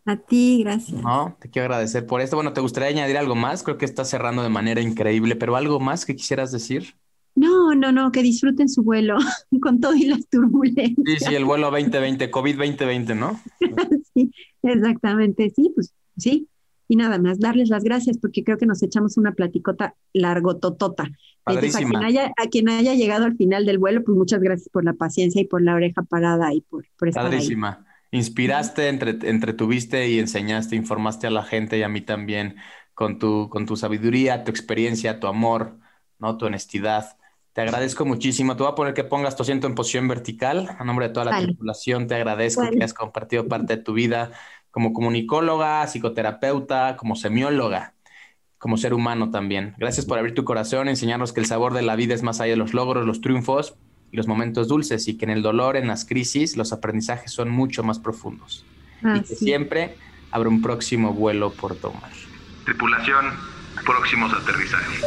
A ti, gracias. ¿no? Te quiero agradecer por esto. Bueno, ¿te gustaría añadir algo más? Creo que estás cerrando de manera increíble, pero algo más que quisieras decir. No, no, no, que disfruten su vuelo con todo y las turbulencias. Sí, sí, el vuelo 2020, COVID 2020, ¿no? Sí, exactamente, sí, pues sí. Y nada más, darles las gracias porque creo que nos echamos una platicota largototota. Entonces, a quien, Padrísima. haya, a quien haya llegado al final del vuelo, pues muchas gracias por la paciencia y por la oreja parada y por, por estar ahí. Inspiraste, entre, entretuviste y enseñaste, informaste a la gente y a mí también con tu, con tu sabiduría, tu experiencia, tu amor, ¿no? Tu honestidad. Te agradezco muchísimo. Te voy a poner que pongas tu asiento en posición vertical. A nombre de toda la Vale. tripulación, te agradezco Vale. que hayas compartido parte de tu vida como comunicóloga, psicoterapeuta, como semióloga. como ser humano también. Gracias por abrir tu corazón, enseñarnos que el sabor de la vida es más allá de los logros, los triunfos y los momentos dulces y que en el dolor, en las crisis, los aprendizajes son mucho más profundos. y que siempre habrá un próximo vuelo por tomar. Tripulación, próximos aterrizajes.